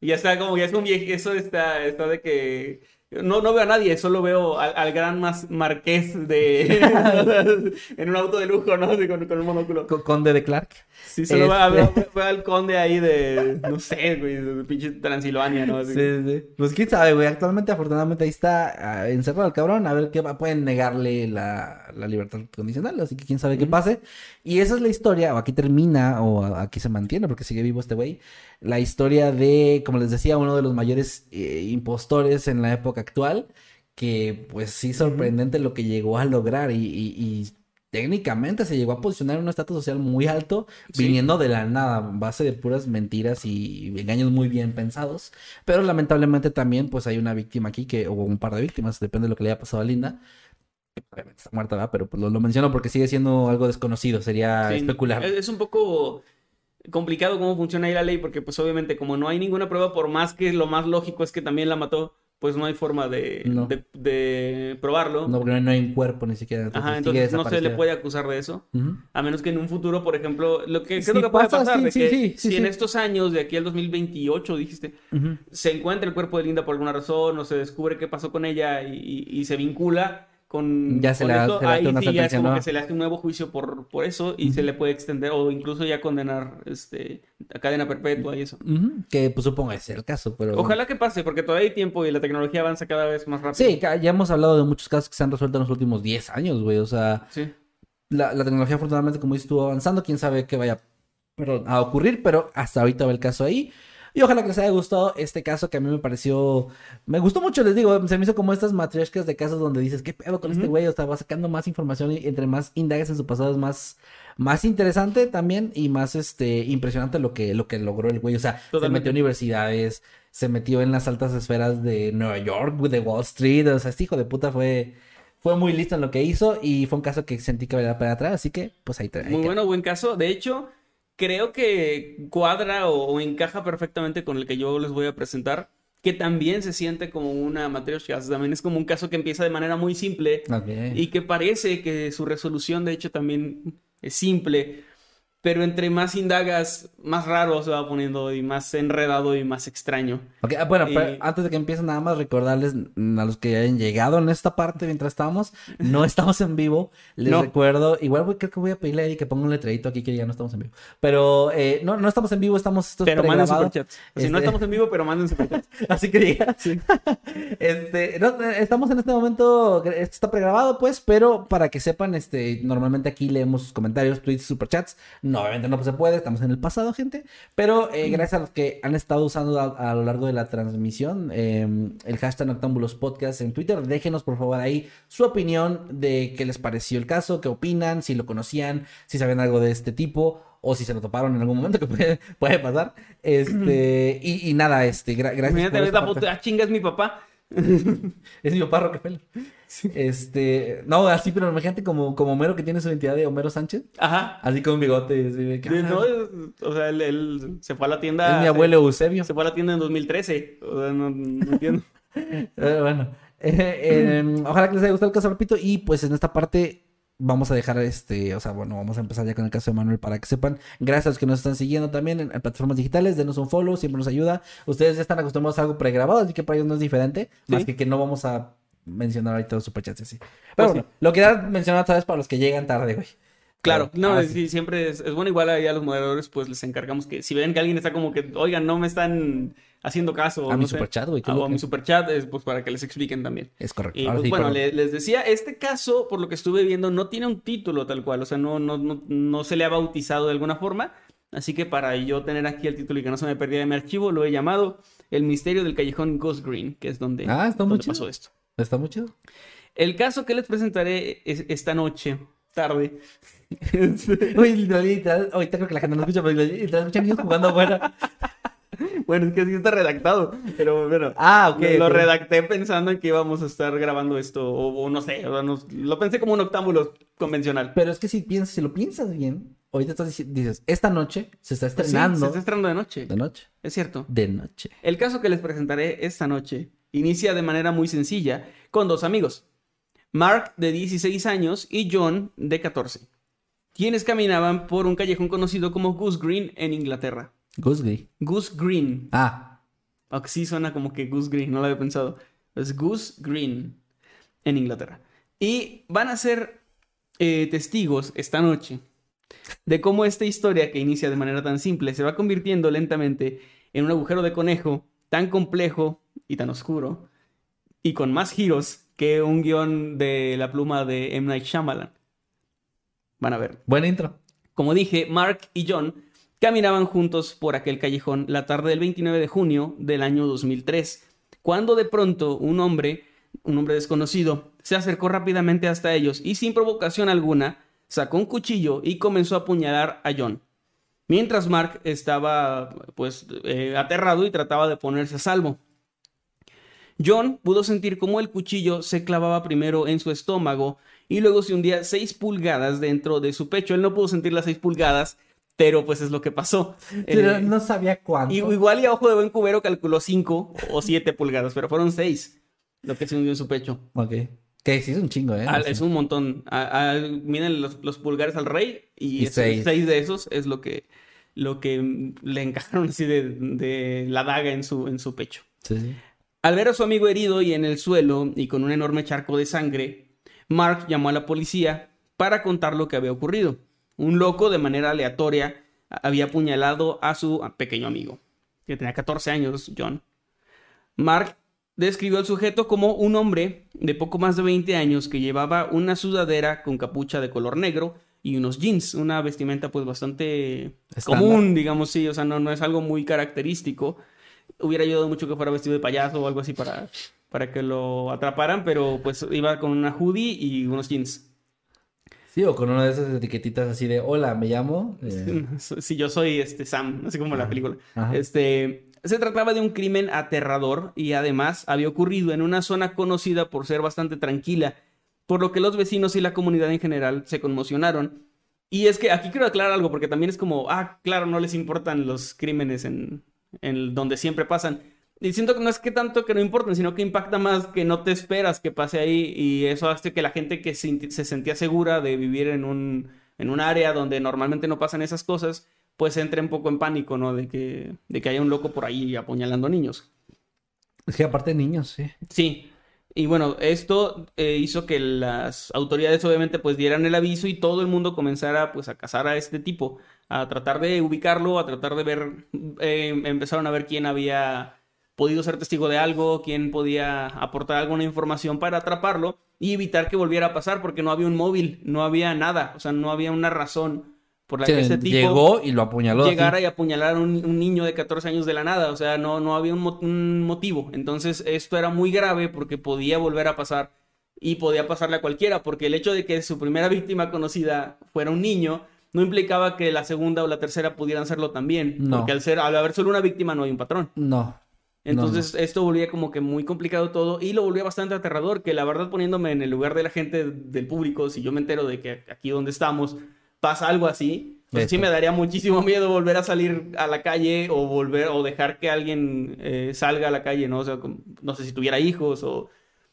Y ya está como, ya es un viejo, eso está, está de que... No, no veo a nadie, solo veo al, al gran mas- marqués de... en un auto de lujo, ¿no? Así con, con un monóculo. Co- Conde de Clark. Sí, solo Este- veo- veo al conde ahí de, no sé, güey, de pinche Transilvania, ¿no? Así. Sí, sí. Pues quién sabe, güey. Actualmente, afortunadamente, ahí está ah, encerrado el cabrón. A ver qué va. Pueden negarle la, la libertad condicional. Así que quién sabe qué pase. Y esa es la historia. O aquí termina, o aquí se mantiene, porque sigue vivo este güey. La historia de, como les decía, uno de los mayores eh, impostores en la época actual. Que, pues sí, sorprendente lo que llegó a lograr. Y, y- y técnicamente se llegó a posicionar en un estatus social muy alto, Sí. viniendo de la nada, base de puras mentiras y engaños muy bien pensados. Pero lamentablemente también, pues hay una víctima aquí que, o un par de víctimas, depende de lo que le haya pasado a Linda. Obviamente está muerta, ¿verdad? Pero pues, lo, lo menciono porque sigue siendo algo desconocido, sería Sí, especular. Es, es un poco complicado cómo funciona ahí la ley, porque pues obviamente como no hay ninguna prueba, por más que lo más lógico es que también la mató, pues no hay forma de, No. de, de probarlo. No, porque no hay un cuerpo ni siquiera. entonces Ajá, entonces no se le puede acusar de eso. A menos que en un futuro, por ejemplo, lo que, ¿qué Sí es lo que puede pasa, pasar? sí, De sí, que si en estos años, de aquí al 2028, dijiste, Ujú. se encuentra el cuerpo de Linda por alguna razón, o se descubre qué pasó con ella y, y- y se vincula con, Ya se con le esto, se le hace ahí una sí ya es como que se le hace un nuevo juicio por, por eso y se le puede extender o incluso ya condenar este, a cadena perpetua y eso. Ujú, Que pues supongo que sea el caso, pero... Ojalá que pase, porque todavía hay tiempo y la tecnología avanza cada vez más rápido. Sí, ya hemos hablado de muchos casos que se han resuelto en los últimos 10 años, güey. O sea, Sí. la, la tecnología afortunadamente, como dices, estuvo avanzando. Quién sabe qué vaya a ocurrir, pero hasta ahorita va el caso ahí. Y ojalá que les haya gustado este caso que a mí me pareció... Me gustó mucho, les digo, se me hizo como estas matrioscas de casos donde dices, ¿qué pedo con este güey? O sea, va sacando más información y entre más indagas en su pasado es más... Más interesante también y más este impresionante lo que, lo que logró el güey. O sea, se metió a universidades, se metió en las altas esferas de Nueva York, de Wall Street. O sea, este hijo de puta fue, fue muy listo en lo que hizo y fue un caso que sentí que valía pena atrás. Así que, pues ahí, tra- ahí Muy queda. bueno, buen caso. De hecho, creo que cuadra o, o encaja perfectamente con el que yo les voy a presentar, que también se siente como una matrioshka. También es como un caso que empieza de manera muy simple y que parece que su resolución, de hecho, también es simple. Pero entre más indagas, más raro se va poniendo y más enredado y más extraño. Ok, ah, bueno, antes de que empiecen, nada más recordarles a los que hayan llegado en esta parte mientras estamos, no estamos en vivo. Les No. recuerdo, igual voy- creo que voy a pedirle a Eddie que ponga un letrerito aquí que ya no estamos en vivo. Pero eh, no, no estamos en vivo, estamos esto es Pero manden superchats. Si no Este- estamos en vivo, pero manden superchats. Así que diga. este, no, estamos en este momento, esto está pregrabado, pues, pero para que sepan, este, normalmente aquí leemos comentarios, tweets, superchats. No, obviamente no se puede, estamos en el pasado, gente. Pero eh, gracias a los que han estado usando a, a lo largo de la transmisión eh, el hashtag Noctámbulos Podcast en Twitter, déjenos por favor ahí su opinión de qué les pareció el caso, qué opinan, si lo conocían, si sabían algo de este tipo o si se lo toparon en algún momento, que puede, puede pasar. Este, y, y nada, este, gra- gracias. Imagínate por esta foto, ah, chinga, es mi papá. Es mi papá Rockefeller. Este, no, así, pero imagínate como, como Homero que tiene su identidad de Homero Sánchez. Ajá. Así con bigote. así de que, De- no, o sea, él, él se fue a la tienda. es mi abuelo Eusebio. Se fue a la tienda en 2013. O sea, no, no entiendo. Eh, bueno, eh, eh, ojalá que les haya gustado el caso, repito. Y pues en esta parte, Vamos a dejar este, o sea, bueno, vamos a empezar ya con el caso de Manuel para que sepan. Gracias a los que nos están siguiendo también en, en plataformas digitales, denos un follow, siempre nos ayuda. Ustedes ya están acostumbrados a algo pregrabado, así que para ellos no es diferente, más Sí. que que no vamos a mencionar ahorita los superchats así. Pero Pues bueno, lo quería mencionar otra vez para los que llegan tarde, güey. Claro, no, ah, sí. siempre es, es bueno. Igual ahí a los moderadores, pues les encargamos que si ven que alguien está como que, oigan, no me están haciendo caso. A no mi sé, superchat, güey, O a mi superchat, es, pues para que les expliquen también. Es correcto. Y pues, sí, bueno, le- les decía, este caso, por lo que estuve viendo, no tiene un título tal cual, o sea, no, no, no, no se le ha bautizado de alguna forma. Así que para yo tener aquí el título y que no se me perdiera de mi archivo, lo he llamado El misterio del callejón Ghost Green, que es donde, Ah, está muy donde chido. pasó esto. Está muy chido. El caso que les presentaré es- esta noche, tarde. Güey, literal, ahorita creo que la gente no escucha, pero literal escuchan niños jugando afuera. bueno, es que así está redactado, pero bueno. Ah, ok. lo redacté pensando en que íbamos a estar grabando esto, o, o no sé, o sea, no- lo pensé como un octámbulo convencional. Pero es que si piensas, si lo piensas bien, ahorita estás dici- dices, esta noche se está Sí, estrenando. se está estrenando de noche. De noche. Es cierto. De noche. El caso que les presentaré esta noche inicia de manera muy sencilla con dos amigos, Mark de 16 años y John de 14, quienes caminaban por un callejón conocido como Goose Green en Inglaterra. Goose Gray. Goose Green, Ah, aunque sí suena como que Goose Green, no lo había pensado. Es Goose Green en Inglaterra. Y van a ser eh, testigos esta noche de cómo esta historia que inicia de manera tan simple se va convirtiendo lentamente en un agujero de conejo tan complejo y tan oscuro y con más giros que un guion de la pluma de M. Night Shyamalan. Van a ver. buen intro. Como dije, Mark y John caminaban juntos por aquel callejón la tarde del 29 de junio del año 2003, cuando de pronto un hombre, un hombre desconocido, se acercó rápidamente hasta ellos y sin provocación alguna sacó un cuchillo y comenzó a apuñalar a John. Mientras Mark estaba pues eh, aterrado y trataba de ponerse a salvo. John pudo sentir cómo el cuchillo se clavaba primero en su estómago y luego se hundía 6 pulgadas dentro de su pecho. Él no pudo sentir las 6 pulgadas, pero pues es lo que pasó. Pero Eh, no sabía cuánto. igual y a ojo de buen cubero calculó 5 o 7 pulgadas, pero fueron 6 lo que se hundió en su pecho. Ok. Que sí es un chingo, ¿eh? Sea, es un montón. Ah, ah, miren los, los pulgares al rey y, seis. seis de esos es lo que, lo que le encajaron así de, de la daga en su, en su pecho. Sí, sí. Al ver a su amigo herido y en el suelo y con un enorme charco de sangre, Mark llamó a la policía para contar lo que había ocurrido. Un loco de manera aleatoria había apuñalado a su pequeño amigo, que tenía 14 años, John. Mark describió al sujeto como un hombre de poco más de 20 años que llevaba una sudadera con capucha de color negro y unos jeans, una vestimenta pues bastante común, digamos, sí, o sea, no, no es algo muy característico. Hubiera ayudado mucho que fuera vestido de payaso o algo así para, para que lo atraparan, pero pues iba con una hoodie y unos jeans. Sí, o con una de esas etiquetitas así de, hola, me llamo. eh, Si yo soy este Sam, así como la película. Ajá. Este, se trataba de un crimen aterrador y además había ocurrido en una zona conocida por ser bastante tranquila, por lo que los vecinos y la comunidad en general se conmocionaron. Y es que aquí quiero aclarar algo, porque también es como, ah, claro, no les importan los crímenes en, en donde siempre pasan. Y siento que no es que tanto que no importen, sino que impacta más que no te esperas que pase ahí y eso hace que la gente que se, se sentía segura de vivir en un, en un área donde normalmente no pasan esas cosas, pues entre un poco en pánico, ¿no? De que, de que haya un loco por ahí apuñalando niños. Es que aparte de niños, sí. Sí. Y bueno, esto eh, hizo que las autoridades obviamente pues dieran el aviso y todo el mundo comenzara pues a cazar a este tipo, a tratar de ubicarlo, a tratar de ver, eh, empezaron a ver quién había podido ser testigo de algo, quién podía aportar alguna información para atraparlo y evitar que volviera a pasar porque no había un móvil, no había nada, o sea, no había una razón por la Sí, que ese tipo llegó y lo apuñaló. así. llegara y apuñalar a un, un niño de 14 años de la nada. O sea, no, no había un, mo- un motivo. Entonces, esto era muy grave porque podía volver a pasar y podía pasarle a cualquiera, porque el hecho de que su primera víctima conocida fuera un niño no implicaba que la segunda o la tercera pudieran serlo también. No. Porque al, ser, al haber solo una víctima no hay un patrón. No. Entonces, esto volvía como que muy complicado todo y lo volvía bastante aterrador, que la verdad poniéndome en el lugar de la gente del público, si yo me entero de que aquí donde estamos pasa algo así, pues sí me daría muchísimo miedo volver a salir a la calle o volver o dejar que alguien eh, salga a la calle, ¿no? O sea, no sé si tuviera hijos o,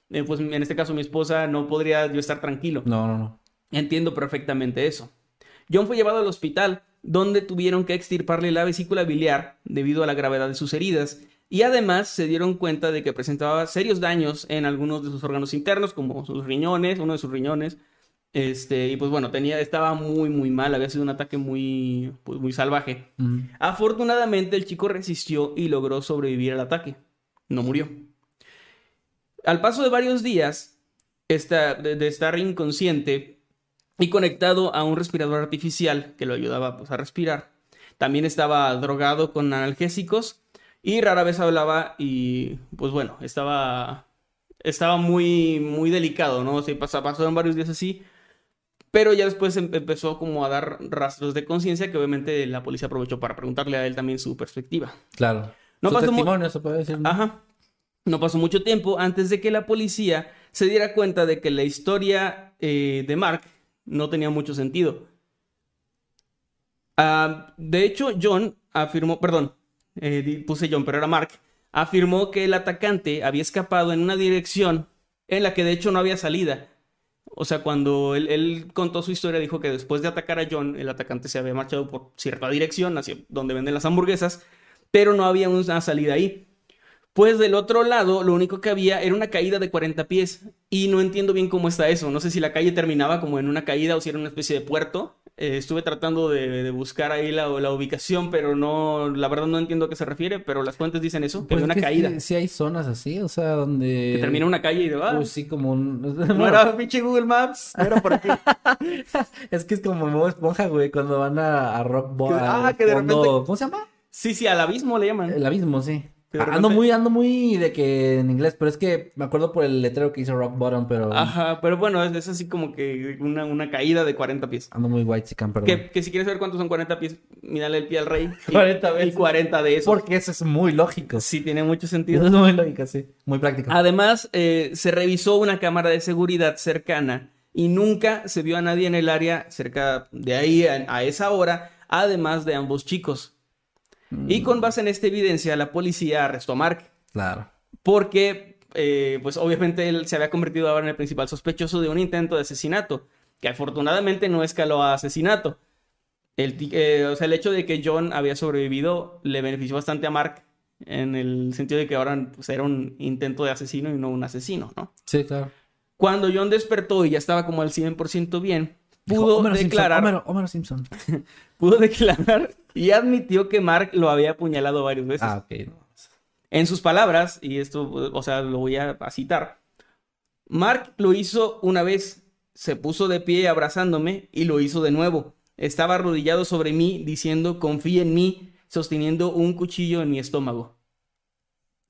eh, pues en este caso mi esposa, no podría yo estar tranquilo. No, no, no. Entiendo perfectamente eso. John fue llevado al hospital, donde tuvieron que extirparle la vesícula biliar debido a la gravedad de sus heridas, y además se dieron cuenta de que presentaba serios daños en algunos de sus órganos internos, como sus riñones, uno de sus riñones. Este, y pues bueno, tenía, estaba muy, muy mal, había sido un ataque muy, pues, muy salvaje. Afortunadamente, el chico resistió y logró sobrevivir al ataque. No murió. Al paso de varios días esta- de, de estar inconsciente y conectado a un respirador artificial que lo ayudaba pues, a respirar, también estaba drogado con analgésicos y rara vez hablaba y pues bueno, estaba, estaba muy, muy delicado, ¿no? Sí, pasa- pasaron varios días así. Pero ya después em- empezó como a dar rastros de conciencia que obviamente la policía aprovechó para preguntarle a él también su perspectiva. Claro. No Su pasó testimonio, se puede decir. ¿no? Ajá. No pasó mucho tiempo antes de que la policía se diera cuenta de que la historia eh, de Mark no tenía mucho sentido. Ah, de hecho, John afirmó, perdón, eh, puse John, pero era Mark, afirmó que el atacante había escapado en una dirección en la que de hecho no había salida. O sea, cuando él, él contó su historia, dijo que después de atacar a John, el atacante se había marchado por cierta dirección, hacia donde venden las hamburguesas, pero no había una salida ahí. Pues del otro lado, lo único que había era una caída de 40 pies. Y no entiendo bien cómo está eso. No sé si la calle terminaba como en una caída o si era una especie de puerto. Eh, estuve tratando de, de buscar ahí la, la ubicación, pero no, la verdad no entiendo a qué se refiere, pero las fuentes dicen eso, que Pues había una es que caída. Sí, sí hay zonas así, o sea, donde... Que termina una calle y de va. Pues sí, como un... no era pinche Google Maps, no era por aquí. Es que es como Bob Esponja, güey, cuando van a, a Rock al ah, que de fondo- repente- ¿Cómo se llama? Sí, sí, al abismo le llaman. El abismo, sí. De Ando muy, ando muy de que en inglés, pero es que me acuerdo por el letrero que hizo Rock Bottom, pero Ajá, pero bueno, es, es así como que una, una caída de 40 pies. ando muy white chican, perdón. Que, que si quieres saber cuántos son 40 pies, mírale el pie al rey. Y- 40 Y veces. 40 de esos. Porque eso es muy lógico. Sí, tiene mucho Eso sentido. es muy lógico, sí. Muy práctico. Además, eh, se revisó una cámara de seguridad cercana y nunca se vio a nadie en el área cerca de ahí a, a esa hora, además de ambos chicos. Y con base en esta evidencia, la policía arrestó a Mark Claro. porque, eh, pues obviamente él se había convertido ahora en el principal sospechoso de un intento de asesinato, que afortunadamente no escaló a asesinato. El, eh, o sea, el hecho de que John había sobrevivido le benefició bastante a Mark en el sentido de que ahora pues, era un intento de asesino y no un asesino, ¿no? Sí, claro. Cuando John despertó y ya estaba como al 100% bien, pudo Homero declarar, Simpson, Homero, Homero Simpson. pudo declarar y admitió que Mark lo había apuñalado varias veces. Ah, ok. En sus palabras, y esto, o sea, lo voy a, a citar, Mark lo hizo una vez, se puso de pie abrazándome y lo hizo de nuevo. Estaba arrodillado sobre mí diciendo, confía en mí, sosteniendo un cuchillo en mi estómago.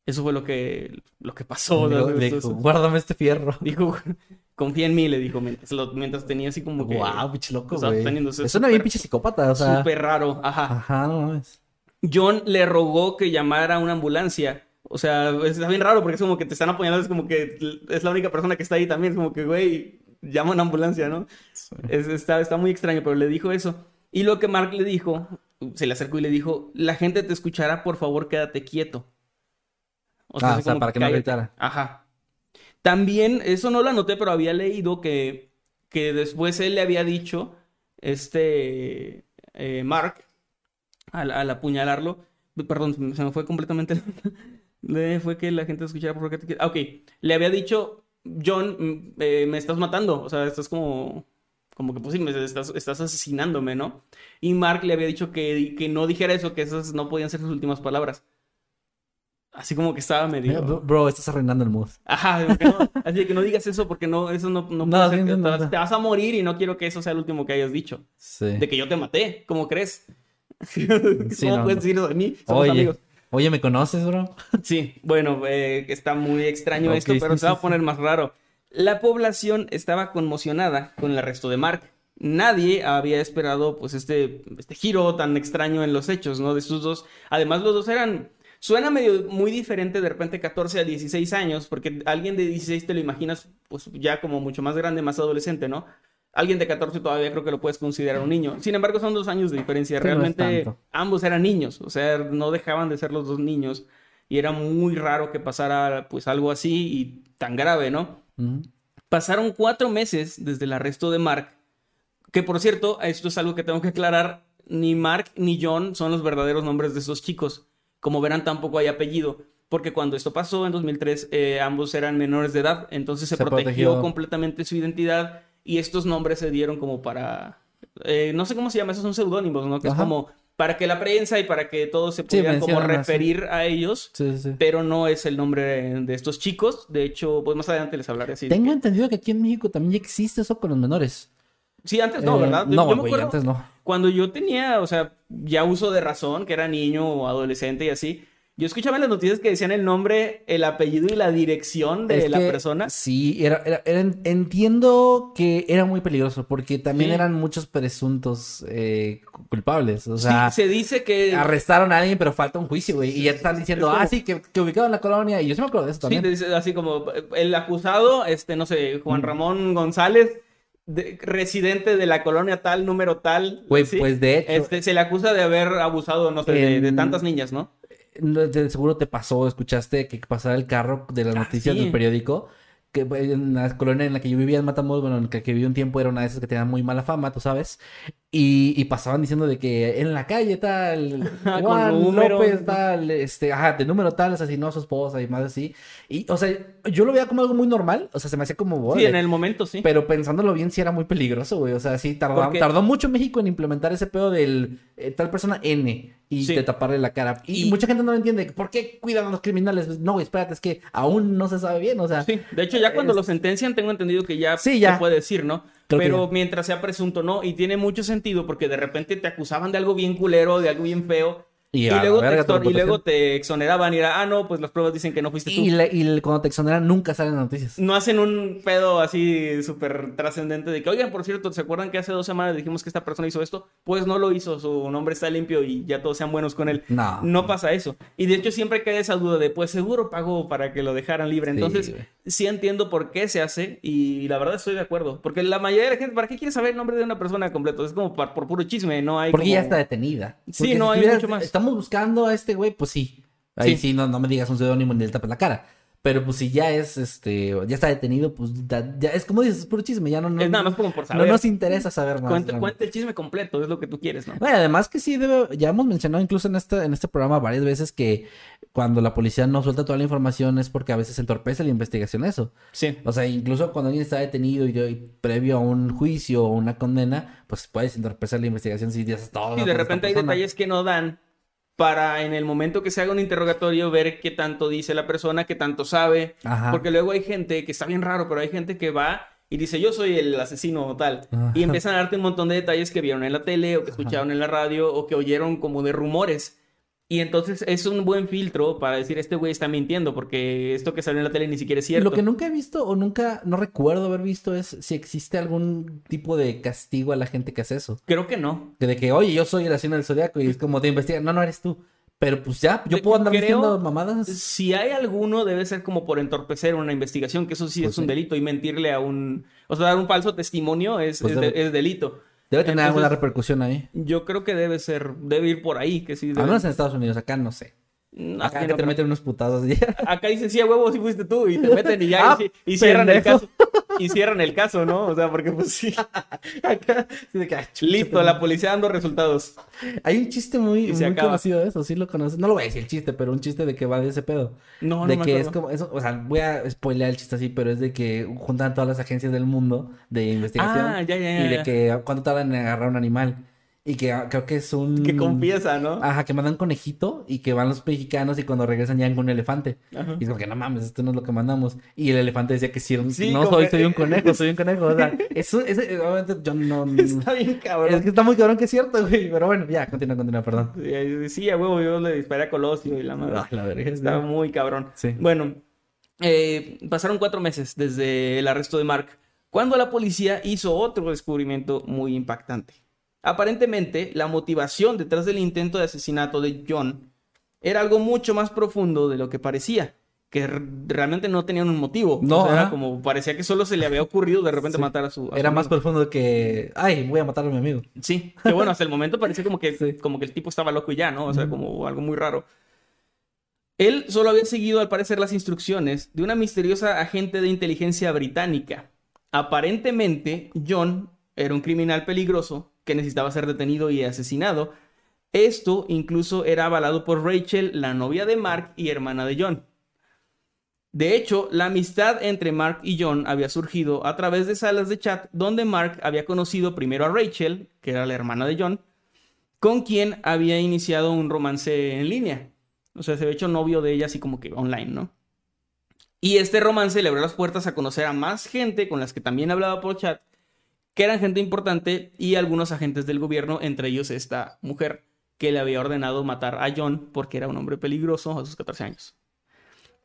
Eso fue lo que, lo que pasó. Dijo, ¿no? dijo, guárdame este fierro. Dijo, confía en mí, le dijo, mientras, lo- mientras tenía así como que... Wow, pinche loco, estaba güey. teniendo ese Es una bien pinche psicópata, o sea. Súper raro, ajá. Ajá, no mames. John le rogó que llamara a una ambulancia. O sea, está bien raro porque es como que te están apoyando, es como que es la única persona que está ahí también. Es como que, güey, llama a una ambulancia, ¿no? Es- está, está muy extraño, pero le dijo eso. Y lo que Mark le dijo, se le acercó y le dijo, la gente te escuchará, por favor, quédate quieto. Ah, o sea, como para que no cállate. gritara. Ajá. También, eso no lo anoté, pero había leído que, que después él le había dicho, este, eh, Mark, al, al apuñalarlo, perdón, se me fue completamente, le fue que la gente escuchara por qué. Ah, ok, le había dicho, John, mm, eh, me estás matando, o sea, estás como, como que pues estás, estás asesinándome, ¿no? Y Mark le había dicho que, que no dijera eso, que esas no podían ser sus últimas palabras. Así como que estaba medio... Bro, bro, estás arruinando el mood. Ajá, no- así que no digas eso porque no, eso no, no, No, sí, no, te, vas- te vas a morir y no quiero que eso sea el último que hayas dicho. Sí. De que yo te maté, ¿cómo crees? Sí, ¿Cómo puedes decir eso de mí? Somos Oye, amigos. oye, ¿me conoces, bro? Sí, bueno, eh, está muy extraño Ok, esto, pero se va a poner más raro. La población estaba conmocionada con el arresto de Mark. Nadie había esperado pues este, este giro tan extraño en los hechos, ¿no? De estos dos. Además, los dos eran... Suena medio muy diferente de repente 14 a 16 años, porque alguien de 16 te lo imaginas pues ya como mucho más grande, más adolescente, ¿no? Alguien de 14 todavía creo que lo puedes considerar un niño. Sin embargo, son dos años de diferencia. No Realmente ambos eran niños, o sea, no dejaban de ser los dos niños y era muy raro que pasara pues algo así y tan grave, ¿no? Pasaron cuatro meses desde el arresto de Mark Que por cierto, esto es algo que tengo que aclarar, ni Mark ni John son los verdaderos nombres de estos chicos. Como verán, tampoco hay apellido. Porque cuando esto pasó en 2003, eh, ambos eran menores de edad, entonces se, Se protegió, protegió. completamente su identidad y estos nombres se dieron como para... eh, no sé cómo se llama, esos son seudónimos, ¿no? Que es como para que la prensa y para que todos se Sí, pudieran como referir a ellos, Sí, pero no es el nombre de estos chicos. De hecho, pues más adelante les hablaré así. Tengo que- entendido que aquí en México también existe eso con los menores. Sí, antes no, Eh, ¿verdad? No, yo me güey, acuerdo antes no. cuando yo tenía, o sea, ya uso de razón, que era niño o adolescente y así, yo escuchaba en las noticias que decían el nombre, el apellido y la dirección de Es la que, persona. Sí, era, era- era- entiendo que era muy peligroso porque también Sí. eran muchos presuntos eh, cu- culpables. O Sí, sea, se dice que... arrestaron a alguien, pero falta un juicio, güey. Y ya están diciendo, Es como- ah, sí, que, que ubicado en la colonia. Y yo sí me acuerdo de eso Sí, también. te dice así como el acusado, este, no sé, Juan Ramón González, de- residente de la colonia tal, número tal. Güey, ¿sí? pues, de hecho- Este, se le acusa de haber abusado, no sé, de, tantas niñas, ¿no? Seguro te pasó, escuchaste que pasara el carro de las Ah, noticias sí. del periódico. Que en la colonia en la que yo vivía en Matamoros, bueno, en la que viví un tiempo, era una de esas que tenían muy mala fama, tú sabes. Y, y pasaban diciendo de que en la calle tal, Con Juan. López tal, este, ajá, de número tal asesinó a su esposa y más así. Y, o sea, yo lo veía como algo muy normal, o sea, se me hacía como, Sí, en el momento, sí. Pero pensándolo bien, sí era muy peligroso, güey. O sea, sí tardó, tardó mucho México en implementar ese pedo del eh, tal persona N y Sí. de taparle la cara. Y, Y- mucha gente no lo entiende. ¿Por qué cuidan a los criminales? No, güey, espérate, es que aún no se sabe bien. O sea, Sí, de hecho ya cuando es- lo sentencian tengo entendido que ya Sí, ya. se puede decir, ¿no? Creo Pero mientras sea presunto, no. Y tiene mucho sentido porque de repente te acusaban de algo bien culero, de algo bien feo. Y luego, te verga tu exon- y luego reputación. te exoneraban y era, ah, no, pues las pruebas dicen que no fuiste tú. y, le- y le- cuando te exoneran nunca salen noticias. No hacen un pedo así súper trascendente de que, oigan, por cierto, ¿se acuerdan que hace dos semanas dijimos que esta persona hizo esto? Pues no lo hizo, su nombre está limpio y ya todos sean buenos con él. No. No pasa eso. Y de hecho siempre queda esa duda de, pues seguro pagó para que lo dejaran libre. Entonces, sí entiendo por qué se hace y la verdad estoy de acuerdo. Porque la mayoría de la gente, ¿para qué quiere saber el nombre de una persona completo? Es como por, puro chisme, no hay Porque como- ya está detenida. Sí, no si hay mucho más. Estamos buscando a este güey, pues sí. Ahí sí, Sí. no, no me digas un seudónimo ni le tapes la cara. Pero pues si ya es, este, ya está detenido, pues da- ya es como dices, es puro chisme, ya no, no, Es nada más como por no saber. nos interesa saber más. Cuenta, cuenta el chisme completo, es lo que tú quieres, ¿no? Bueno, además que sí debe, ya hemos mencionado incluso en este, en este programa varias veces que cuando la policía no suelta toda la información es porque a veces entorpece la investigación eso. Sí. O sea, incluso cuando alguien está detenido y, y previo a un juicio o una condena, pues puedes entorpecer la investigación si dices todo. Y de repente hay detalles que no dan para en el momento que se haga un interrogatorio ver qué tanto dice la persona, qué tanto sabe. Ajá. Porque luego hay gente que está bien raro, pero hay gente que va y dice yo soy el asesino o tal. Ajá. Y empiezan a darte un montón de detalles que vieron en la tele o que escucharon en la radio o que oyeron como de rumores. Y entonces es un buen filtro para decir este güey está mintiendo porque esto que salió en la tele ni siquiera es cierto. Lo que nunca he visto o nunca, no recuerdo haber visto es si existe algún tipo de castigo a la gente que hace eso. Creo que no. De que, oye, yo soy el asesino del zodiaco y es como te investigan, no, no eres tú. Pero pues ya, yo puedo andar diciendo mamadas. Si hay alguno, debe ser como por entorpecer una investigación, que eso sí Pues es un delito. Y mentirle a un. O sea, dar un falso testimonio es, Pues es, de- debe- es delito. Debe tener Entonces, alguna repercusión ahí. Yo creo que debe ser. Debe ir por ahí. Que sí Al menos en Estados Unidos, acá no sé. Acá no te meten unos putazos Acá dicen, sí, a huevo, sí fuiste tú. Y te meten y ya. Ah, y, y cierran el caso. Y cierran el caso, ¿no? O sea, porque pues sí. Acá, de ah, Listo, la policía dando resultados. Hay un chiste muy, muy acaba. conocido de eso, sí lo conoces. No lo voy a decir el chiste, pero un chiste de que va de ese pedo. No, de no me que es acuerdo. como, eso, o sea, voy a spoilear el chiste así, pero es de que juntan todas las agencias del mundo de investigación. Ah, ya, ya, ya, Y de que cuánto tardan en agarrar un animal. Y que ah, creo que es un... Que confiesa, ¿no? Ajá, que mandan conejito y que van los mexicanos y cuando regresan llegan con un elefante. Ajá. Y es como que no mames, esto no es lo que mandamos. Y el elefante decía que sí, era un- Sí, no soy, que- soy un conejo, soy un conejo. O sea, eso, obviamente yo no... Está bien, cabrón. Es que está muy cabrón que es cierto, güey. Pero bueno, ya, continúa, continúa, perdón. Sí, Sí, a huevo, yo le disparé a Colosio y la madre. Ah, la verga. Está muy cabrón. Sí. Bueno, eh, pasaron cuatro meses desde el arresto de Mark, cuando la policía hizo otro descubrimiento muy impactante. Aparentemente, la motivación detrás del intento de asesinato de John era algo mucho más profundo de lo que parecía, que realmente no tenían un motivo. No, O sea, era como parecía que solo se le había ocurrido de repente Sí. matar a su. a su Era más profundo que... Ay, voy a matar a mi amigo. Sí, que bueno, hasta el momento parecía como que, Sí. como que el tipo estaba loco y ya, ¿no? O sea, como algo muy raro. Él solo había seguido, al parecer, las instrucciones de una misteriosa agente de inteligencia británica. Aparentemente, John era un criminal peligroso que necesitaba ser detenido y asesinado. Esto incluso era avalado por Rachel, la novia de Mark y hermana de John. De hecho, la amistad entre Mark y John había surgido a través de salas de chat donde Mark había conocido primero a Rachel, que era la hermana de John, con quien había iniciado un romance en línea. O sea, se había hecho novio de ella así como que online, ¿no? Y este romance le abrió las puertas a conocer a más gente con las que también hablaba por chat, que eran gente importante y algunos agentes del gobierno, entre ellos esta mujer que le había ordenado matar a John porque era un hombre peligroso a sus 14 años.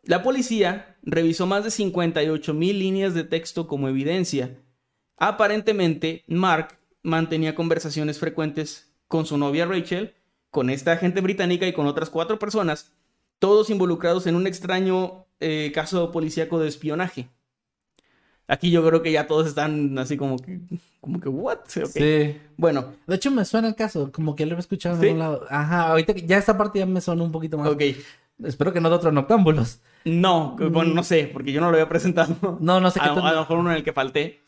La policía revisó más de 58 mil líneas de texto como evidencia. Aparentemente, Mark mantenía conversaciones frecuentes con su novia Rachel, con esta agente británica y con otras cuatro personas, todos involucrados en un extraño eh, caso policíaco de espionaje. Aquí yo creo que ya todos están así como que, como que, ¿what? Sí. Bueno. De hecho, me suena el caso, como que lo he escuchado en algún lado. Ajá, ahorita ya esta parte ya me suena un poquito más. Ok. Espero que no de otros noctámbulos. No, bueno, no sé, porque yo no lo había presentado. No, no sé qué. A, a lo mejor uno en el que falté.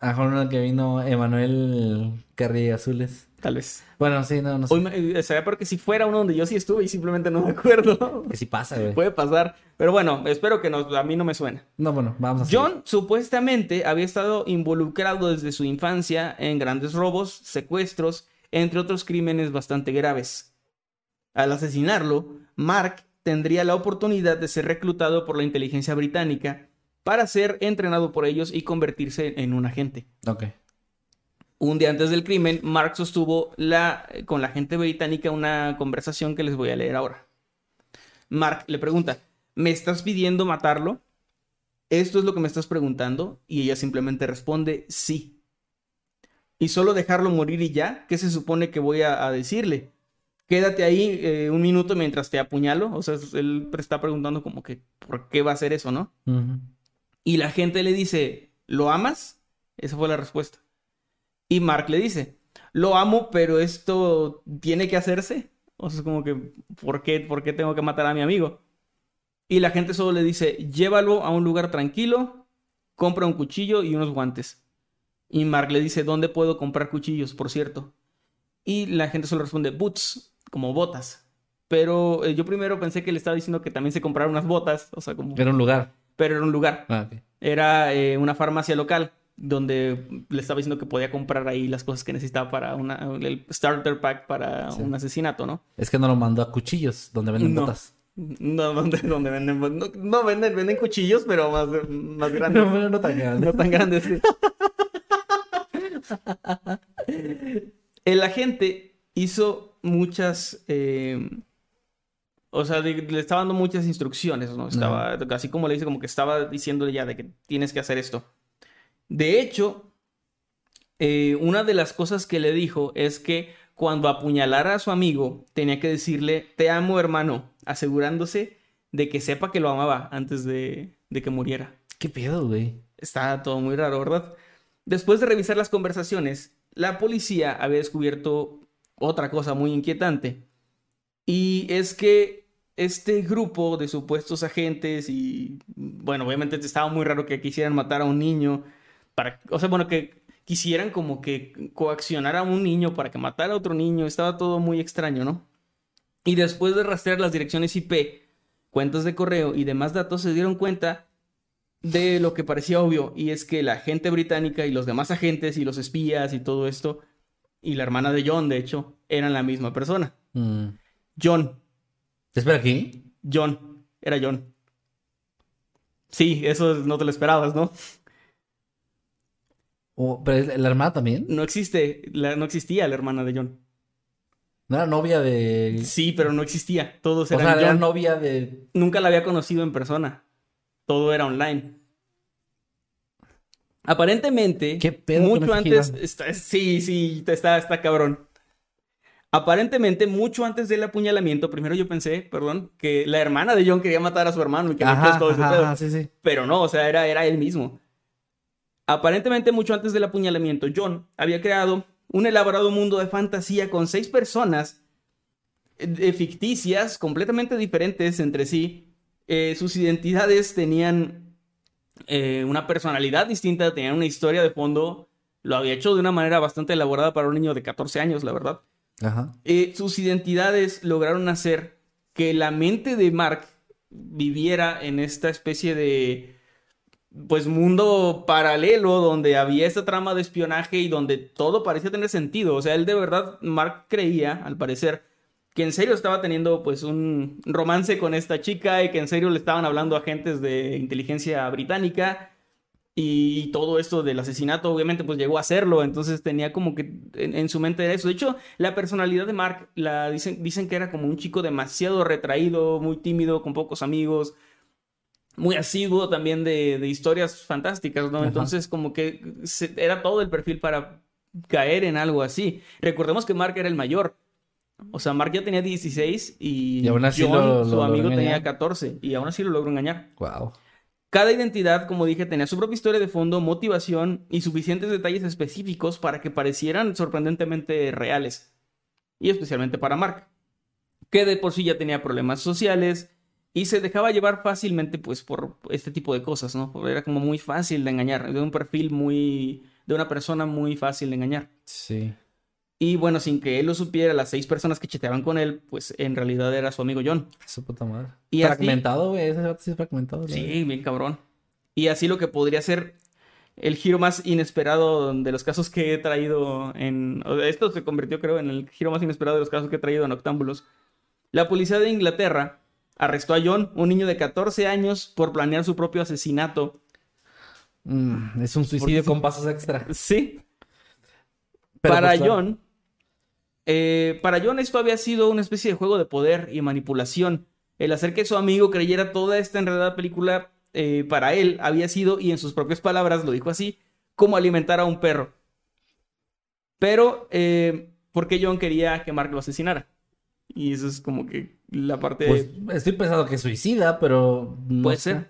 A lo mejor uno en el que vino Emanuel Carrillo Azules. Tal vez. Bueno, sí, no, no sé. Hoy me, sería porque si fuera uno donde yo sí estuve y simplemente no me acuerdo. Que sí pasa, güey. Puede pasar. Pero bueno, espero que no, a mí no me suena. No, bueno, vamos a John supuestamente había estado involucrado desde su infancia en grandes robos, secuestros, entre otros crímenes bastante graves. Al asesinarlo, Mark tendría la oportunidad de ser reclutado por la inteligencia británica para ser entrenado por ellos y convertirse en un agente. Ok. Un día antes del crimen, Mark sostuvo la, con la gente británica una conversación que les voy a leer ahora. Mark le pregunta, ¿me estás pidiendo matarlo? ¿Esto es lo que me estás preguntando? Y ella simplemente responde, sí. ¿Y solo dejarlo morir y ya? ¿Qué se supone que voy a, decirle? Quédate ahí eh, un minuto mientras te apuñalo. O sea, él está preguntando como que, ¿por qué va a hacer eso, no? Y la gente le dice, ¿lo amas? Esa fue la respuesta. Y Mark le dice, lo amo, pero esto tiene que hacerse. O sea, es como que, ¿por qué, ¿por qué tengo que matar a mi amigo? Y la gente solo le dice, llévalo a un lugar tranquilo, compra un cuchillo y unos guantes. Y Mark le dice, ¿dónde puedo comprar cuchillos, por cierto? Y la gente solo responde, boots, como botas. Pero eh, yo primero pensé que le estaba diciendo que también se compraron unas botas, o sea, como... Era un lugar. Pero era un lugar. Ah, era eh, una farmacia local donde le estaba diciendo que podía comprar ahí las cosas que necesitaba para una, el starter pack para un asesinato, ¿no? Es que no lo mandó a cuchillos, donde venden botas. No, donde, donde venden, no, venden, venden cuchillos, pero más, más grandes. No, no tan grandes. No tan grandes. el agente hizo muchas, eh, o sea, le estaba dando muchas instrucciones, ¿no? Estaba, así como le dice, como que estaba diciéndole ya de que tienes que hacer esto. De hecho, eh, una de las cosas que le dijo es que cuando apuñalara a su amigo, tenía que decirle, te amo hermano, asegurándose de que sepa que lo amaba antes de, de que muriera. ¿Qué pedo, güey? Está todo muy raro, ¿verdad? Después de revisar las conversaciones, la policía había descubierto otra cosa muy inquietante. Y es que este grupo de supuestos agentes y, bueno, obviamente estaba muy raro que quisieran matar a un niño para, o sea, bueno, que quisieran como que coaccionar a un niño para que matara a otro niño, estaba todo muy extraño, ¿no? Y después de rastrear las direcciones IP, cuentas de correo y demás datos, se dieron cuenta de lo que parecía obvio, y es que la gente británica y los demás agentes y los espías y todo esto, y la hermana de John, de hecho, eran la misma persona. Mm. John. ¿Te espera aquí? John. Era John. Sí, eso no te lo esperabas, ¿no? ¿Pero la hermana también? No existe, no existía la hermana de John. ¿No era novia de...? Sí, pero no existía. Todos eran o sea, era novia de... Nunca la había conocido en persona. Todo era online. Aparentemente, ¿Qué pedo mucho antes... sí, sí, está, está cabrón. Aparentemente, mucho antes del apuñalamiento, primero yo pensé, perdón, que la hermana de John quería matar a su hermano y que ajá, todo ese pedo. sí, sí. Pero no, o sea, era, era él mismo. Aparentemente, mucho antes del apuñalamiento, John había creado un elaborado mundo de fantasía con seis personas eh, ficticias, completamente diferentes entre sí. Eh, sus identidades tenían eh, una personalidad distinta, tenían una historia de fondo lo había hecho de una manera bastante elaborada para un niño de 14 años, la verdad. Ajá. Sus identidades lograron hacer que la mente de Mark viviera en esta especie de pues mundo paralelo donde había esta trama de espionaje y donde todo parecía tener sentido. O sea, él de verdad, Mark creía, al parecer, que en serio estaba teniendo pues un romance con esta chica y que en serio le estaban hablando agentes de inteligencia británica y todo esto del asesinato obviamente pues llegó a hacerlo, entonces tenía como que en, su mente era eso. De hecho, la personalidad de Mark la dicen, dicen que era como un chico demasiado retraído, muy tímido, con pocos amigos, muy asiduo también de, de historias fantásticas, ¿no? Ajá. Entonces como que se- era todo el perfil para caer en algo así. Recordemos que Mark era el mayor. O sea, Mark ya tenía 16 y, Y aún así John, lo- lo su amigo, tenía engañar. 14 y aún así lo logró engañar. Wow. Cada identidad, como dije, tenía su propia historia de fondo, motivación y suficientes detalles específicos para que parecieran sorprendentemente reales. Y especialmente para Mark, que de por sí ya tenía problemas sociales y se dejaba llevar fácilmente pues por este tipo de cosas, ¿no? Era como muy fácil de engañar, de un perfil muy... de una persona muy fácil de engañar. Sí. Y bueno, sin que él lo supiera, las seis personas que chateaban con él, pues en realidad era su amigo John. Su puta madre. Y fragmentado, güey. Ese vato sí es fragmentado. Sí, bien cabrón. Y así lo que podría ser el giro más inesperado de los casos que he traído en... Esto se convirtió, creo, en el giro más inesperado de los casos que he traído en Octámbulos. La policía de Inglaterra arrestó a John, un niño de 14 años, por planear su propio asesinato. Mm, es un suicidio con pasos extra. Sí. Pero, para pues. John, eh, para John esto había sido una especie de juego de poder y manipulación. El hacer que su amigo creyera toda esta enredada película eh, para él había sido, y en sus propias palabras lo dijo así, como alimentar a un perro. Pero, eh, ¿por qué John quería que Mark lo asesinara? Y eso es como que la parte... Pues estoy pensando que suicida, pero. no Puede sé. ser.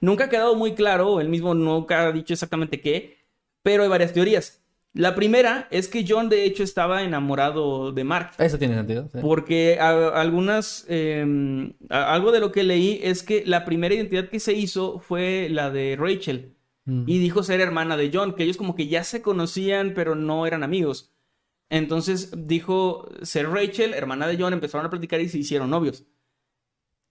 Nunca ha quedado muy claro, él mismo nunca ha dicho exactamente qué, pero hay varias teorías. La primera es que John de hecho estaba enamorado de Mark. Eso tiene sentido. sí. Porque a- algunas, eh, a- algo de lo que leí es que la primera identidad que se hizo fue la de Rachel. Mm. Y dijo ser hermana de John, que ellos como que ya se conocían, pero no eran amigos. Entonces dijo ser Rachel, hermana de John, empezaron a platicar y se hicieron novios.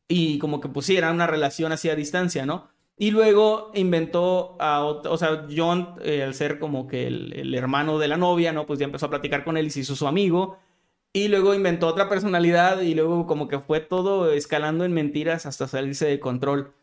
Y como que pusieran una relación así a distancia, ¿no? Y luego inventó a o sea, John, eh, al ser como que el, el hermano de la novia, ¿no? Pues ya empezó a platicar con él y se hizo su amigo. Y luego inventó otra personalidad y luego como que fue todo escalando en mentiras hasta salirse de control.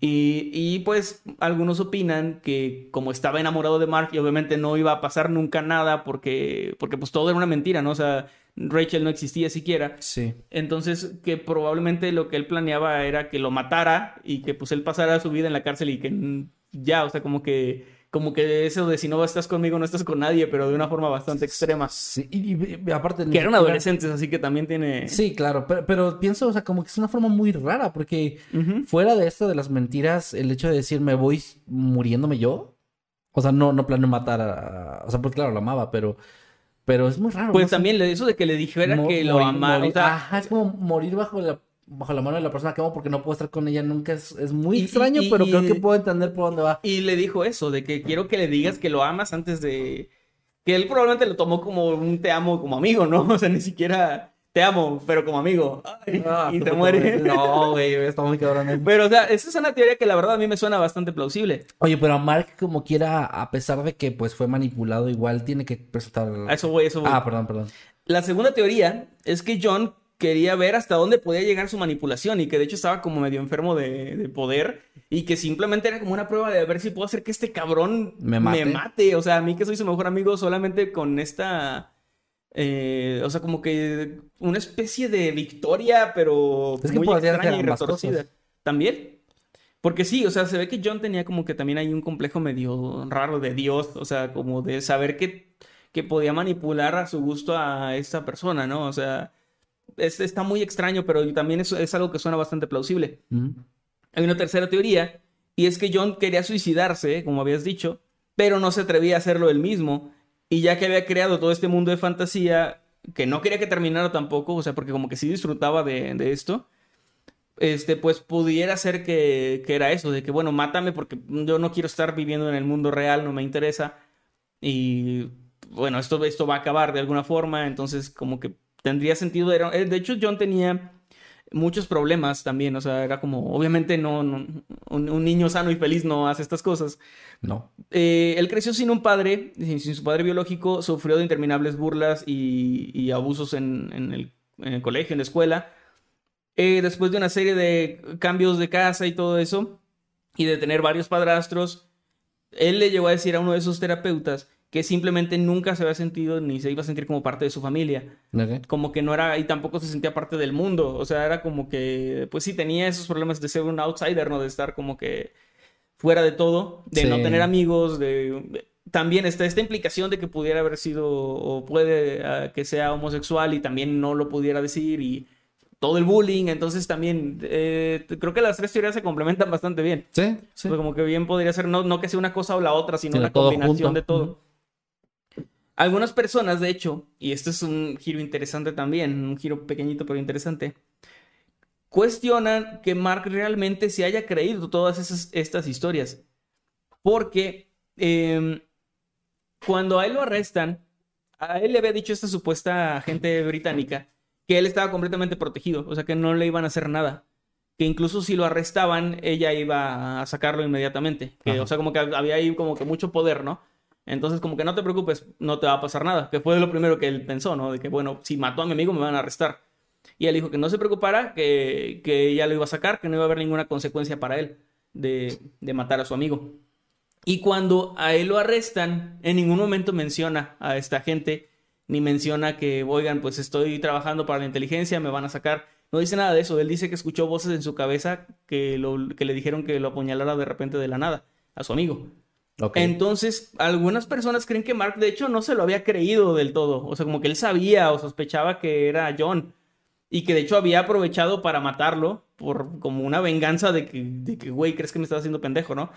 Y, y, pues algunos opinan que como estaba enamorado de Mark y obviamente no iba a pasar nunca nada porque, porque pues todo era una mentira, ¿no? O sea, Rachel no existía siquiera. Sí. Entonces que probablemente lo que él planeaba era que lo matara y que pues él pasara su vida en la cárcel y que ya, o sea, como que como que eso de si no estás conmigo no estás con nadie, pero de una forma bastante extrema. Sí. Y, y- y aparte. Que eran adolescentes, así que también tiene... Sí, claro, pero, pero pienso, o sea, como que es una forma muy rara, porque fuera de esto de las mentiras, el hecho de decir me voy muriéndome yo, o sea, no, no planeo matar a, o sea, pues claro, lo amaba, pero, pero es muy raro. Pues no también eso de que le dijera Mo- que lo amaba. morir- o sea, Ajá, es como morir bajo la, bajo la mano de la persona que amo porque no puedo estar con ella nunca. Es, es muy Y- extraño, y- pero y- creo que puedo entender por dónde va. Y le dijo eso, de que quiero que le digas que lo amas antes de... Que él probablemente lo tomó como un te amo como amigo, ¿no? O sea, ni siquiera te amo, pero como amigo. Ay, Ah, y puta muere. No, güey, está muy cabrón. eh. Pero, o sea, esa es una teoría que la verdad a mí me suena bastante plausible. Oye, pero a Mark, como quiera, a pesar de que pues fue manipulado, igual tiene que presentar. Eso a eso. Ah, perdón, perdón. La segunda teoría es que John quería ver hasta dónde podía llegar su manipulación y que de hecho estaba como medio enfermo de, de poder y que simplemente era como una prueba de ver si puedo hacer que este cabrón Me mate. mate. O sea, a mí que soy su mejor amigo solamente con esta... eh, o sea, como que una especie de victoria, pero Es que muy extraña y retorcida. También. Porque sí, o sea, se ve que John tenía como que también hay un complejo medio raro de Dios, o sea, como de saber que, que podía manipular a su gusto a esta persona, ¿no? O sea, es- está muy extraño, pero también es, es algo que suena bastante plausible. Hay una tercera teoría, y es que John quería suicidarse, como habías dicho, pero no se atrevía a hacerlo él mismo. Y ya que había creado todo este mundo de fantasía, que no quería que terminara tampoco, o sea, porque como que sí disfrutaba de, de esto, este, pues pudiera ser que, que era eso, de que, bueno, mátame porque yo no quiero estar viviendo en el mundo real, no me interesa. y bueno, esto, esto va a acabar de alguna forma, entonces como que tendría sentido. Era, eh, de hecho, John tenía muchos problemas también, o sea, era como, obviamente no, no un, un, niño sano y feliz no hace estas cosas. No. Eh, él creció sin un padre, sin, sin, su padre biológico, sufrió de interminables burlas y, y abusos en, en, el, en, el, colegio, en la escuela. Eh, después de una serie de cambios de casa y todo eso, y de tener varios padrastros, él le llegó a decir a uno de sus terapeutas que simplemente nunca se había sentido ni se iba a sentir como parte de su familia. Okay. Como que no era, y tampoco se sentía parte del mundo. O sea, era como que, pues sí, tenía esos problemas de ser un outsider, ¿no? De estar como que fuera de todo, de sí. no tener amigos, de... También está esta implicación de que pudiera haber sido o puede uh, que sea homosexual y también no lo pudiera decir y todo el bullying, entonces también eh, creo que las tres teorías se complementan bastante bien. Sí, sí. Pues como que bien podría ser, no, no que sea una cosa o la otra, sino sí, una combinación junto. de todo. Algunas personas, de hecho, y esto es un giro interesante también, un giro pequeñito pero interesante, cuestionan que Mark realmente se haya creído todas esas, estas historias. Porque eh, cuando a él lo arrestan, a él le había dicho esta supuesta agente británica que él estaba completamente protegido, o sea que no le iban a hacer nada. Que incluso si lo arrestaban, ella iba a sacarlo inmediatamente. Que, o sea, como que había ahí como que mucho poder, ¿no? Entonces, como que no te preocupes, no te va a pasar nada. Que fue lo primero que él pensó, ¿no? De que, bueno, si mató a mi amigo, me van a arrestar. Y él dijo que no se preocupara, que, que ella lo iba a sacar, que no iba a haber ninguna consecuencia para él de, de matar a su amigo. Y cuando a él lo arrestan, en ningún momento menciona a esta gente, ni menciona que, oigan, pues estoy trabajando para la inteligencia, me van a sacar. No dice nada de eso. Él dice que escuchó voces en su cabeza que, lo, que le dijeron que lo apuñalara de repente de la nada a su amigo. Entonces, algunas personas creen que Mark, de hecho, no se lo había creído del todo. O sea, como que él sabía o sospechaba que era John. Y que de hecho había aprovechado para matarlo por como una venganza de que, de que güey, crees que me estás haciendo pendejo, ¿no?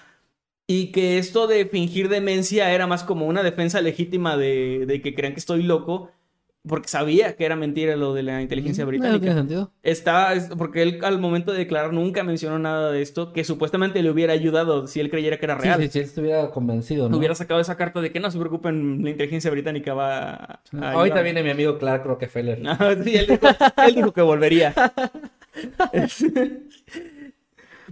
Y que esto de fingir demencia era más como una defensa legítima de que crean que estoy loco porque sabía que era mentira lo de la inteligencia británica. No tiene sentido. Está, porque él al momento de declarar nunca mencionó nada de esto, que supuestamente le hubiera ayudado si él creyera que era real. Sí, sí, si él estuviera convencido, ¿no? Hubiera sacado esa carta de que no se preocupen, la inteligencia británica va a... Ahorita viene mi amigo Clark Rockefeller. sí, él dijo, él dijo que volvería.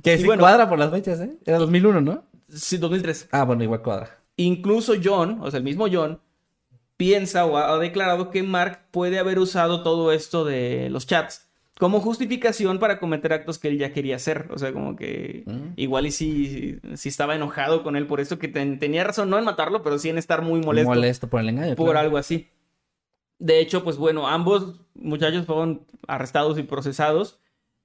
que sí bueno, cuadra por las fechas, ¿eh? Era 2001, ¿no? Sí, 2003. Ah, bueno, igual cuadra. Incluso John, o sea, el mismo John, piensa o ha declarado que Mark puede haber usado todo esto de los chats como justificación para cometer actos que él ya quería hacer. O sea, como que mm. igual y si, si, estaba enojado con él por esto, que ten, tenía razón, no en matarlo, pero sí en estar muy molesto. Molesto por el engaño. Por claro. algo así. De hecho, pues bueno, ambos muchachos fueron arrestados y procesados.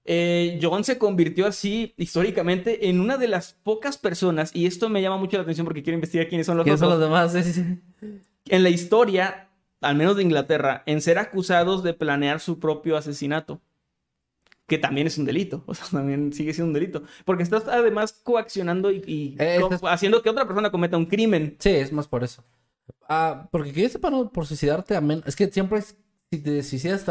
Eh, John se convirtió así históricamente en una de las pocas personas, y esto me llama mucho la atención porque quiero investigar quiénes son los ¿Quiénes otros. son los demás? En la historia, al menos de Inglaterra, en ser acusados de planear su propio asesinato. Que también es un delito, o sea, también sigue siendo un delito. Porque estás además coaccionando y, y Eh, co- es- haciendo que otra persona cometa un crimen. Sí, es más por eso. Ah, porque que sepa, no, por suicidarte, a men- es que siempre es, si te suicidas,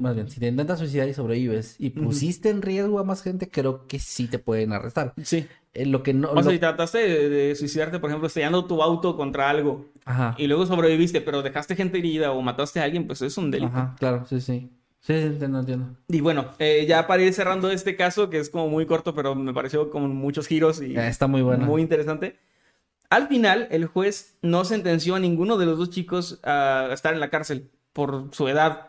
más bien, si te intentas suicidar y sobrevives y pusiste en riesgo a más gente, creo que sí te pueden arrestar. Sí. Eh, lo que no... O sea, lo- si trataste de, de suicidarte, por ejemplo, estrellando tu auto contra algo Ajá. y luego sobreviviste, pero dejaste gente herida o mataste a alguien, pues es un delito. Ajá, claro, sí, sí. Sí, sí, entiendo, entiendo. Y bueno, eh, ya para ir cerrando este caso, que es como muy corto, pero me pareció con muchos giros y Eh, está muy bueno. muy interesante. Al final, el juez no sentenció a ninguno de los dos chicos a estar en la cárcel por su edad,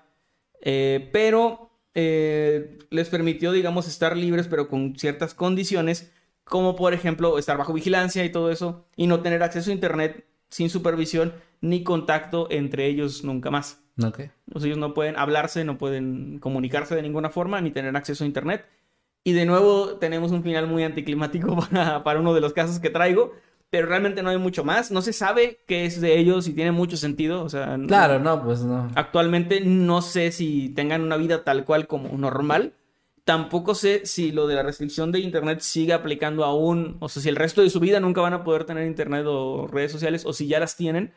Eh, pero eh, les permitió, digamos, estar libres, pero con ciertas condiciones, como por ejemplo estar bajo vigilancia y todo eso, y no tener acceso a Internet sin supervisión ni contacto entre ellos nunca más. Ok. O sea, ellos no pueden hablarse, no pueden comunicarse de ninguna forma, ni tener acceso a internet. Y de nuevo tenemos un final muy anticlimático para, para uno de los casos que traigo, pero realmente no hay mucho más. No se sabe qué es de ellos y tiene mucho sentido. O sea, Claro, no, pues no. actualmente no sé si tengan una vida tal cual como normal. Tampoco sé si lo de la restricción de internet sigue aplicando aún, o sea, si el resto de su vida nunca van a poder tener internet o redes sociales, o si ya las tienen.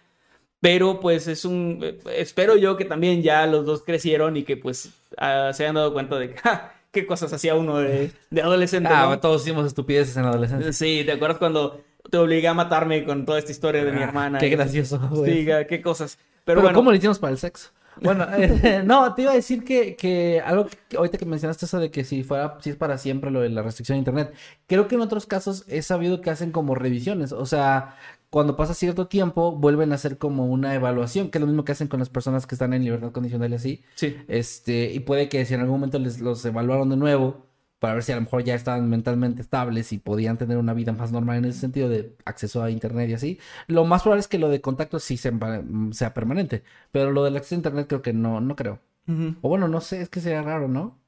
Pero pues es un... eh, Espero yo que también ya los dos crecieron y que pues ah, se hayan dado cuenta de que, ja, qué cosas hacía uno de, de adolescente. Ah, ¿no? todos hicimos estupideces en la adolescencia. Sí, ¿te acuerdas cuando te obligué a matarme con toda esta historia de mi hermana. Ah, Qué y- gracioso, güey. Sí, qué cosas. Pero, Pero, bueno, ¿cómo le hicimos para el sexo? Bueno, eh, no, te iba a decir que, que algo que ahorita que mencionaste eso de que si fuera, si es para siempre lo de la restricción de internet, creo que en otros casos he sabido que hacen como revisiones, o sea, cuando pasa cierto tiempo vuelven a hacer como una evaluación, que es lo mismo que hacen con las personas que están en libertad condicional y así, sí. este, y puede que si en algún momento les los evaluaron de nuevo, para ver si a lo mejor ya estaban mentalmente estables y podían tener una vida más normal en ese sentido de acceso a internet y así. Lo más probable es que lo de contacto sí sea, sea permanente, pero lo del acceso a internet creo que no, no creo. O bueno, no sé, es que sería raro, ¿no?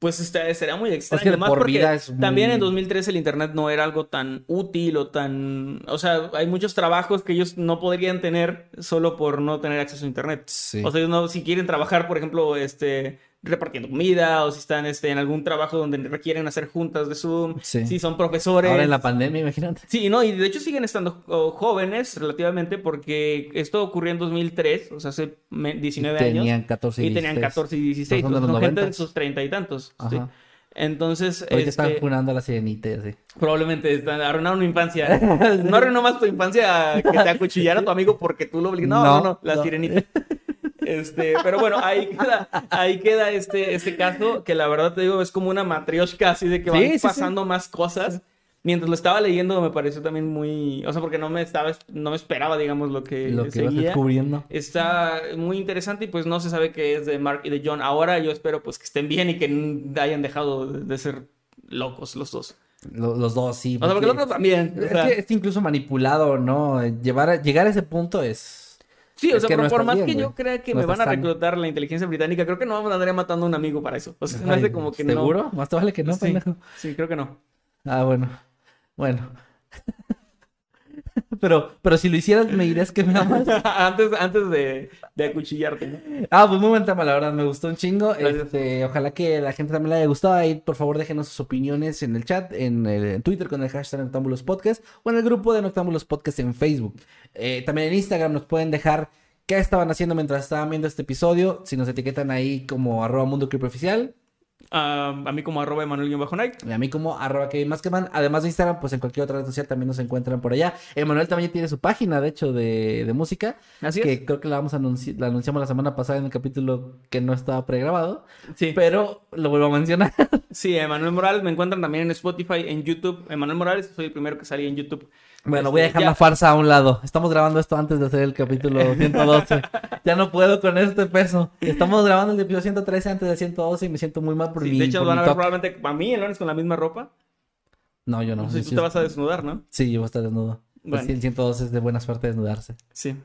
Pues este, sería muy extraño. que de más por vida es muy- También en 2013 el internet no era algo tan útil o tan... O sea, hay muchos trabajos que ellos no podrían tener solo por no tener acceso a internet. Sí. O sea, ellos no, si quieren trabajar, por ejemplo, este, repartiendo comida o si están este, en algún trabajo donde requieren hacer juntas de Zoom, Sí. si son profesores. Ahora en la pandemia, imagínate. Sí, no, y de hecho siguen estando jóvenes relativamente porque esto ocurrió en 2003, o sea, hace me- 19 años. Tenían 14 y Y tenían 16. 14 y 16. Son de los son gente 90s. en sus treinta y tantos. sí. Entonces, Ahorita están este, funando a la sirenita y así. probablemente están, arruinaron mi infancia. No arruinó más tu infancia que te acuchillara tu amigo porque tú lo obligaste. No, no, No, no, la no. sirenita. Este, pero bueno, ahí queda, ahí queda este, este caso que la verdad te digo es como una matrioshka así de que van Sí, sí, sí. pasando más cosas. Mientras lo estaba leyendo me pareció también muy, o sea, porque no me estaba, no me esperaba, digamos, lo que Lo que vas seguía. descubriendo. Está muy interesante y pues no se sabe qué es de Mark y de John. Ahora yo espero pues que estén bien y que hayan dejado de ser locos los dos. Lo- los dos, sí. O sea, porque el otro también. o Es sea, que es incluso manipulado, ¿no? Llevar a- llegar a ese punto es... sí, o sea, pero no por más bien, que yo crea que No me van a sano. reclutar la inteligencia británica, creo que no me andaría matando a un amigo para eso. O sea, se me hace como que no. ¿Seguro? Más te vale que no, sí, pendejo. sí, creo que no. Ah, bueno. Bueno. pero, pero si lo hicieras, me dirías que me amas. antes, antes de, de acuchillarte. ¿no? Ah, pues muy buen tema, la verdad, me gustó un chingo. Este, ojalá que la gente también le haya gustado. Ahí, por favor, déjenos sus opiniones en el chat, en, el- en Twitter con el hashtag Noctámbulos Podcast o en el grupo de Noctámbulos Podcast en Facebook. Eh, también en Instagram nos pueden dejar qué estaban haciendo mientras estaban viendo este episodio. Si nos etiquetan ahí como arroba mundo oficial. A mí como arroba Emanuel-Night. Y a mí como arroba Kevin Maskeman. Además de Instagram, pues en cualquier otra red social también nos encuentran por allá. Emanuel también tiene su página, de hecho, de, de música. Así que es. creo que la vamos a anunciar, la anunciamos la semana pasada en el capítulo que no estaba pregrabado. Sí. Pero lo vuelvo a mencionar. Sí, Emanuel Morales me encuentran también en Spotify, en YouTube. Emanuel Morales, soy el primero que salí en YouTube. Bueno, Este, voy a dejar ya. la farsa a un lado. Estamos grabando esto antes de hacer el capítulo 112. ya no puedo con este peso. Estamos grabando el episodio 113 antes del 112 y me siento muy mal por Sí, mi de hecho, van a ver toque. probablemente a mí el lunes con la misma ropa. No, yo no. No sé si tú te vas a desnudar, ¿no? Sí, yo voy a estar desnudo. Pues Bueno. sí, el 112 es de buena suerte desnudarse. Sí.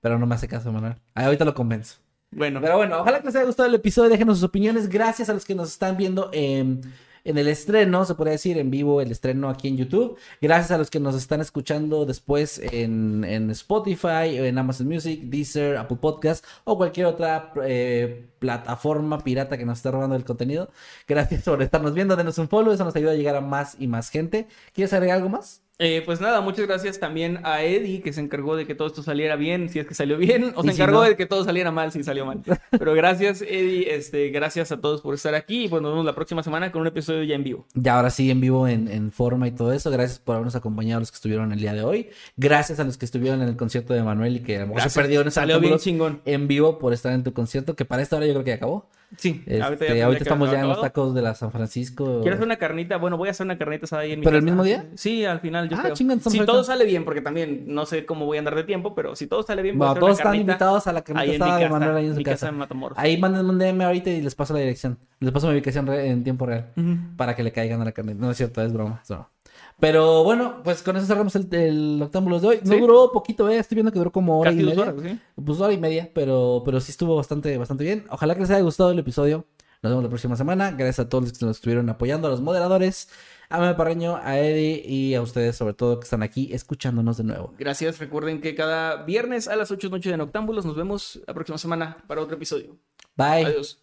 Pero no me hace caso, Manuel. Ah, ahorita lo convenzo. Bueno, Pero bueno, ojalá que les haya gustado el episodio. Déjenos sus opiniones. Gracias a los que nos están viendo en, en el estreno, se podría decir, en vivo, el estreno aquí en YouTube. Gracias a los que nos están escuchando después en, en Spotify, en Amazon Music, Deezer, Apple Podcast o cualquier otra eh, plataforma pirata que nos esté robando el contenido. Gracias por estarnos viendo. Denos un follow, eso nos ayuda a llegar a más y más gente. ¿Quieres agregar algo más? Eh, pues nada, muchas gracias también a Eddie que se encargó de que todo esto saliera bien, si es que salió bien, o se si encargó no. de que todo saliera mal, si salió mal. Pero gracias, Eddie, este, gracias a todos por estar aquí y pues nos vemos la próxima semana con un episodio ya en vivo. Ya ahora sí en vivo en, en forma y todo eso. Gracias por habernos acompañado a los que estuvieron el día de hoy. Gracias a los que estuvieron en el concierto de Manuel y que a lo mejor se perdieron Salió bien chingón. en vivo por estar en tu concierto, que para esta hora yo creo que ya acabó. Sí, Este, ya ahorita que estamos ya en los tacos de la San Francisco. ¿Quieres hacer una carnita? Bueno, voy a hacer una carnita ahí en mi ¿Pero el mismo día? Sí, al final yo Ah, creo. chinga, entonces si todo sale bien, porque también no sé cómo voy a andar de tiempo, pero si todo sale bien, Bueno, todos están invitados a la carnita asada de Manuel ahí en su casa. casa. Ahí mándenme un DM ahorita y les paso la dirección. Les paso mi ubicación en tiempo real. Ujú. Para que le caigan a la carnita. No es cierto, es broma. es broma. Pero bueno, pues con eso cerramos el, el Octámbulos de hoy. No Sí. duró poquito, eh. Estoy viendo que duró como hora Casi y media. horas, ¿sí? Pues hora y media, pero, pero sí estuvo bastante, bastante bien. Ojalá que les haya gustado el episodio. Nos vemos la próxima semana. Gracias a todos los que nos estuvieron apoyando, a los moderadores, a Meme Parreño, a Eddie y a ustedes, sobre todo, que están aquí escuchándonos de nuevo. Gracias. Recuerden que cada viernes a las 8 de noche de Noctámbulos nos vemos la próxima semana para otro episodio. Bye. Adiós.